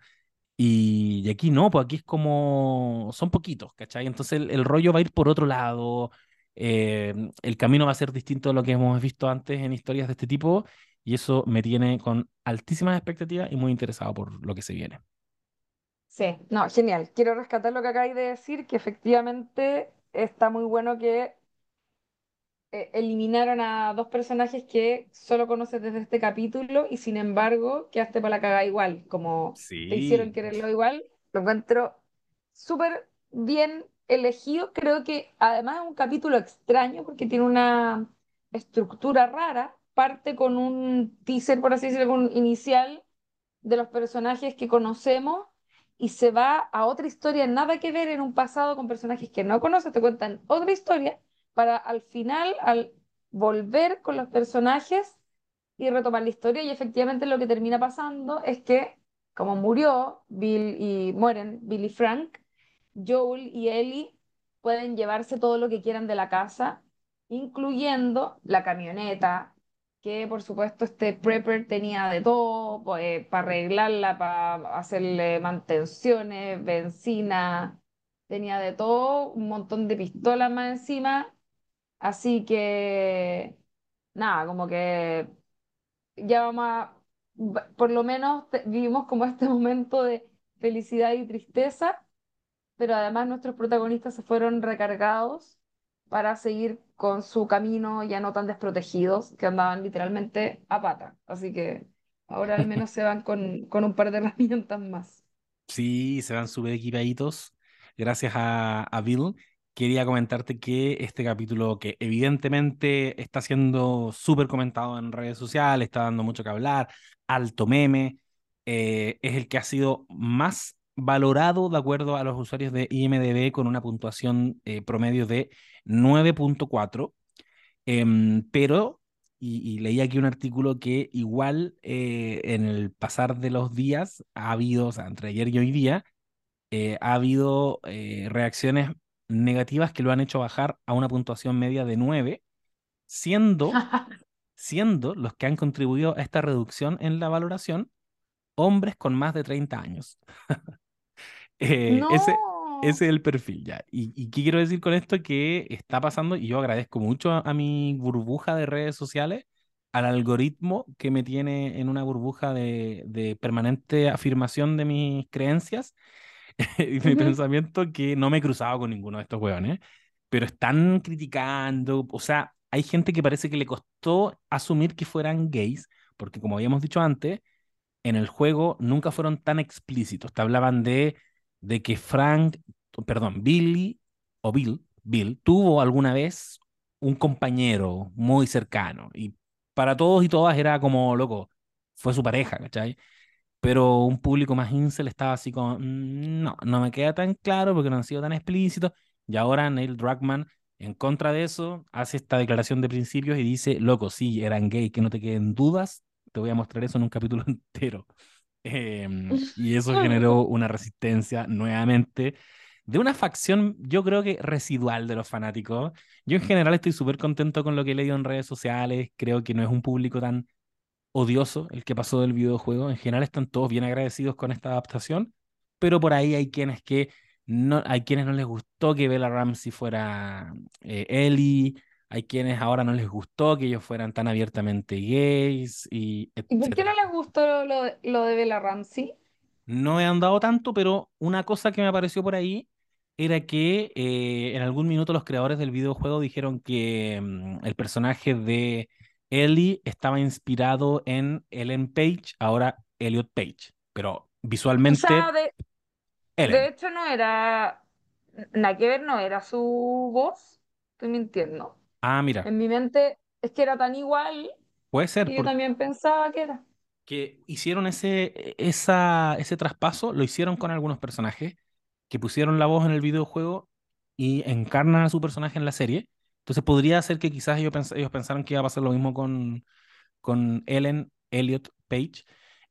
Y, aquí no, pues aquí es como, son poquitos, ¿cachai? Entonces el, el rollo va a ir por otro lado, eh, el camino va a ser distinto a lo que hemos visto antes en historias de este tipo, y eso me tiene con altísimas expectativas y muy interesado por lo que se viene. Sí, no, genial. Quiero rescatar lo que acabáis de decir, que efectivamente está muy bueno que eh, eliminaron a dos personajes que solo conoces desde este capítulo y sin embargo quedaste para la cagada igual, como te hicieron Sí, quererlo igual. Lo encuentro súper bien elegido. Creo que además es un capítulo extraño porque tiene una estructura rara. Parte con un teaser, por así decirlo, un inicial de los personajes que conocemos y se va a otra historia, nada que ver en un pasado con personajes que no conoces, te cuentan otra historia para al final, al volver con los personajes y retomar la historia. Y efectivamente lo que termina pasando es que como murió Bill y mueren Bill y Frank, Joel y Ellie pueden llevarse todo lo que quieran de la casa, incluyendo la camioneta, que por supuesto este prepper tenía de todo, pues, para arreglarla, para hacerle mantenciones, benzina, tenía de todo, un montón de pistolas más encima, así que nada, como que ya vamos a, por lo menos vivimos como este momento de felicidad y tristeza, pero además nuestros protagonistas se fueron recargados para seguir con su camino ya no tan desprotegidos, que andaban literalmente a pata. Así que ahora al menos se van con, con un par de herramientas más. sí, se van súper equipaditos. Gracias a, a Bill. Quería comentarte que este capítulo, que evidentemente está siendo súper comentado en redes sociales, está dando mucho que hablar, alto meme, eh, es el que ha sido más valorado de acuerdo a los usuarios de IMDb con una puntuación eh, promedio de 9.4. Em, pero, y, y leí aquí un artículo que igual eh, en el pasar de los días ha habido, o sea, entre ayer y hoy día, eh, ha habido eh, reacciones negativas que lo han hecho bajar a una puntuación media de 9, siendo, siendo los que han contribuido a esta reducción en la valoración hombres con más de 30 años. Eh, ese, No. ese es el perfil ya. ¿Y, y qué quiero decir con esto? Que está pasando, y yo agradezco mucho a, a mi burbuja de redes sociales, al algoritmo que me tiene en una burbuja de, de permanente afirmación de mis creencias y mi Ujú. pensamiento que no me he cruzado con ninguno de estos hueones, pero están criticando, o sea, hay gente que parece que le costó asumir que fueran gays, porque como habíamos dicho antes, en el juego nunca fueron tan explícitos. Te hablaban de, de que Frank, perdón, Billy o Bill, Bill, tuvo alguna vez un compañero muy cercano. Y para todos y todas era como, loco, fue su pareja, ¿cachai? Pero un público más incel estaba así como, "Mm, no, no me queda tan claro porque no han sido tan explícitos. Y ahora Neil Druckmann, en contra de eso, hace esta declaración de principios y dice, loco, sí, eran gay, que no te queden dudas, te voy a mostrar eso en un capítulo entero. Em, y eso generó una resistencia nuevamente de una facción, yo creo que residual de los fanáticos. Yo en general estoy súper contento con lo que he leído en redes sociales, creo que no es un público tan odioso el que pasó del videojuego. En general están todos bien agradecidos con esta adaptación, pero por ahí hay quienes que no, hay quienes no les gustó que Bella Ramsey fuera eh, Ellie, hay quienes ahora no les gustó que ellos fueran tan abiertamente gays y ¿Y por qué no etcétera. les gustó lo, lo de Bella Ramsey? No he andado tanto, pero una cosa que me apareció por ahí era que eh, en algún minuto los creadores del videojuego dijeron que mm, el personaje de Ellie estaba inspirado en Ellen Page, ahora Elliot Page, pero O visualmente sea, de, de hecho no era, nada que ver, no era su voz, estoy mintiendo. Ah, mira, En mi mente es que era tan igual puede ser que yo también pensaba que era. hicieron ese, esa, ese traspaso, lo hicieron con algunos personajes que pusieron la voz en el videojuego y encarnan a su personaje en la serie. Entonces podría ser que quizás ellos, pens- ellos pensaron que iba a pasar lo mismo con, con Ellen Elliot Page.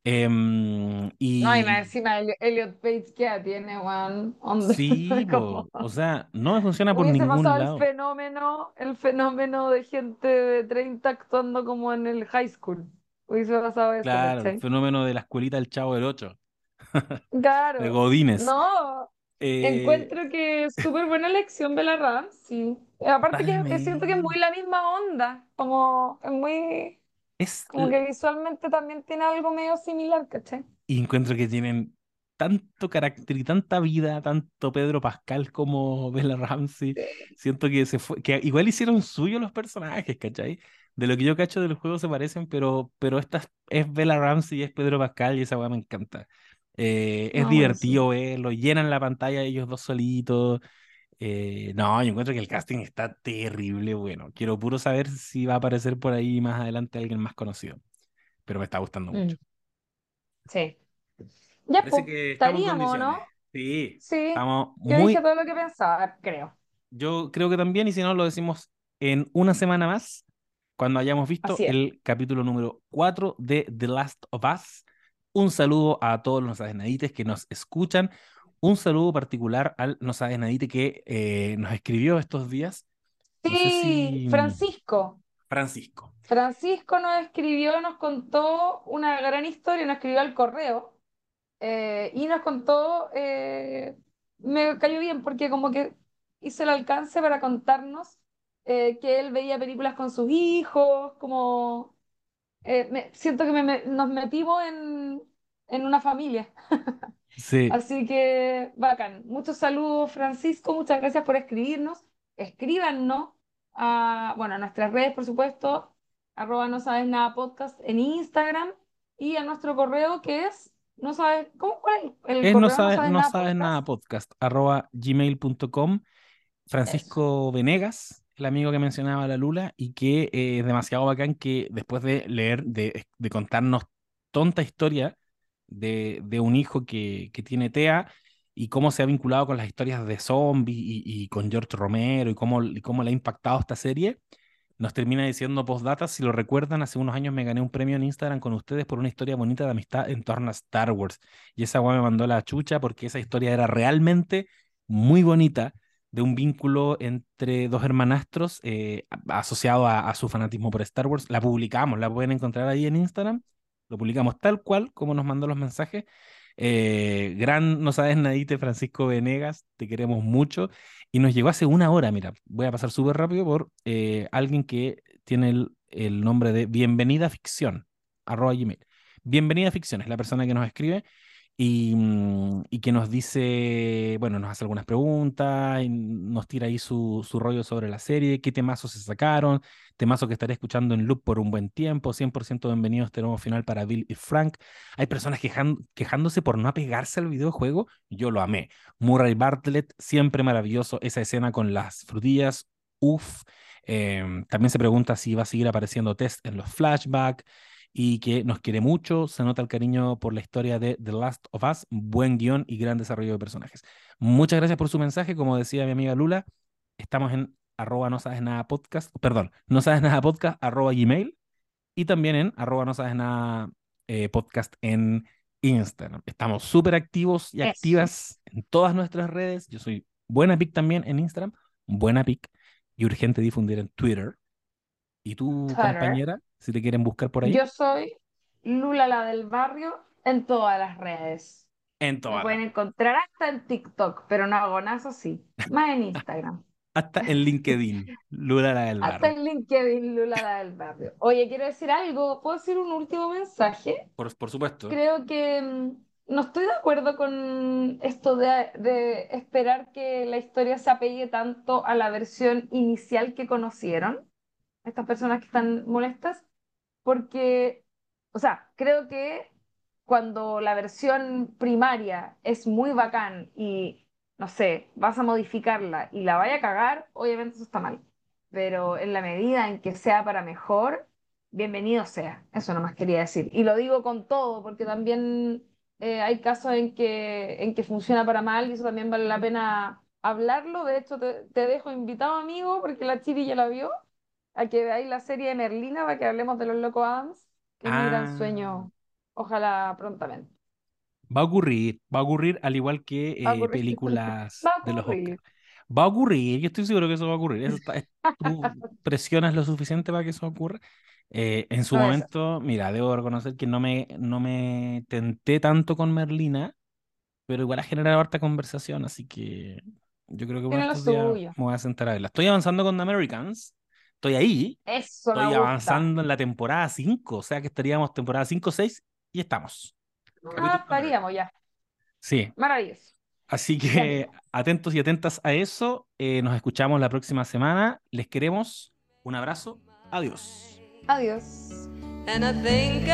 Em, No, y más y encima Elliot Page que ya tiene, weón, onda, sí, como... o sea, no funciona por Hubiese ningún pasado el lado. fenómeno, el fenómeno de gente de 30 actuando como en el high school. Hubiese pasado eso, Claro, el fenómeno de la escuelita del Chavo del Ocho, de Claro. Godínez. No, Eh, encuentro que es súper buena elección Bella Ramsey. Eh, Aparte que eh, siento que es muy la misma onda, como es muy, Es, como que visualmente también tiene algo medio similar, ¿cachai? Y encuentro que tienen tanto carácter y tanta vida, tanto Pedro Pascal como Bella Ramsey. Sí. Siento que se fue, que igual hicieron suyo los personajes, ¿cachai? De lo que yo cacho del juego se parecen, pero, pero esta es, es Bella Ramsey y es Pedro Pascal y esa weá me encanta. Eh, es No, buenísimo. divertido verlo, llenan la pantalla ellos dos solitos. Eh, no, yo encuentro que el casting está terrible, bueno. Quiero puro saber si va a aparecer por ahí más adelante alguien más conocido, pero me está gustando mucho. Mm, sí. Ya, Parece pues, estaríamos. ¿no? Sí, Sí, estamos yo dije muy. todo lo que pensaba, creo. Yo creo que también, y si no, lo decimos en una semana más, cuando hayamos visto el capítulo número 4 de The Last of Us. Un saludo a todos los adenadites que nos escuchan. Un saludo particular al no sabes nadite que eh, nos escribió estos días. No sé Sí, si Francisco. Francisco. Francisco nos escribió, nos contó una gran historia, nos escribió al correo eh, y nos contó, eh, me cayó bien porque como que hizo el alcance para contarnos eh, que él veía películas con sus hijos, como me- siento que me- me- nos metimos en, en una familia. Sí, Así que bacán. Muchos saludos, Francisco. Muchas gracias por escribirnos. Escríbanos a, bueno, a nuestras redes, por supuesto, arroba no sabes nada podcast en Instagram y a nuestro correo que es, no sabes, ¿cómo cuál es el es correo? No sabes, sabes no nada sabes nada podcast. podcast, arroba gmail.com. Eso. Francisco Venegas, el amigo que mencionaba la Lula, y que eh, es demasiado bacán que después de leer, de, de contarnos tonta historia de, de un hijo que, que tiene TEA y cómo se ha vinculado con las historias de zombies y, y con George Romero y cómo, cómo le ha impactado esta serie, nos termina diciendo postdata, si lo recuerdan, hace unos años me gané un premio en Instagram con ustedes por una historia bonita de amistad en torno a Star Wars. Y esa weá me mandó la chucha porque esa historia era realmente muy bonita de un vínculo entre dos hermanastros eh, asociado a, a su fanatismo por Star Wars. La publicamos, la pueden encontrar ahí en Instagram. Lo publicamos tal cual como nos mandó los mensajes. Eh, gran, no sabes nadite, Francisco Venegas, te queremos mucho. Y nos llegó hace una hora, mira, voy a pasar súper rápido por eh, alguien que tiene el, el nombre de Bienvenida Ficción, arroba Gmail. Bienvenida Ficción es la persona que nos escribe y, mm, y que nos dice, bueno, nos hace algunas preguntas, nos tira ahí su, rollo sobre la serie, qué temazos se sacaron, temazos que estaré escuchando en loop por un buen tiempo, 100% bienvenidos este nuevo final para Bill y Frank. Hay personas quejándose por no apegarse al videojuego, yo lo amé. Murray Bartlett, siempre maravilloso esa escena con las frutillas, uff. Em, también se pregunta si va a seguir apareciendo Test en los flashbacks y que nos quiere mucho. Se nota el cariño por la historia de The Last of Us, buen guion y gran desarrollo de personajes. Muchas gracias por su mensaje. Como decía mi amiga Lula, estamos en arroba no sabes nada podcast, perdón, no sabes nada podcast arroba gmail y también en arroba no sabes nada eh, podcast en Instagram. Estamos súper activos y activas en todas nuestras redes. Yo soy Buena Pic también en Instagram, Buena Pic y urgente difundir en Twitter. ¿Y tú, compañera, si te quieren buscar por ahí? Yo soy Lula la del barrio en todas las redes. En todas. Me pueden encontrar hasta en TikTok, pero no hago nada, eso sí. Más en Instagram. hasta en LinkedIn, Lula la del barrio. Hasta en LinkedIn, Lula la del barrio. Oye, quiero decir algo. ¿Puedo decir un último mensaje? Por, por supuesto. Creo que mm, no estoy de acuerdo con esto de, de, esperar que la historia se apegue tanto a la versión inicial que conocieron, estas personas que están molestas, porque, o sea, creo que cuando la versión primaria es muy bacán y, no sé, vas a modificarla y la vaya a cagar, obviamente eso está mal. Pero en la medida en que sea para mejor, bienvenido sea. Eso nomás quería decir. Y lo digo con todo, porque también eh, hay casos en que, en que funciona para mal y eso también vale la pena hablarlo. De hecho, te, dejo invitado, amigo, porque la Chiri ya la vio, a que veáis la serie de Merlina para que hablemos de los Loco Adams, que es mi gran ah. sueño Ojalá prontamente. Va a ocurrir, va a ocurrir al igual que eh, películas de los Oscars. Va a ocurrir, yo estoy seguro que eso va a ocurrir. tú presionas lo suficiente para que eso ocurra. Eh, en su momento, mira, debo reconocer que no me, no me tenté tanto con Merlina, pero igual ha generado harta conversación, así que yo creo que bueno, me voy a sentar a verla. Estoy avanzando con The Americans, estoy ahí, Eso estoy avanzando en la temporada 5, o sea que estaríamos temporada 5, 6 y estamos. Ah, estaríamos ya. Sí. Maravilloso. Así que atentos y atentas a eso. Eh, nos escuchamos la próxima semana. Les queremos. Un abrazo. Adiós. Adiós. And I think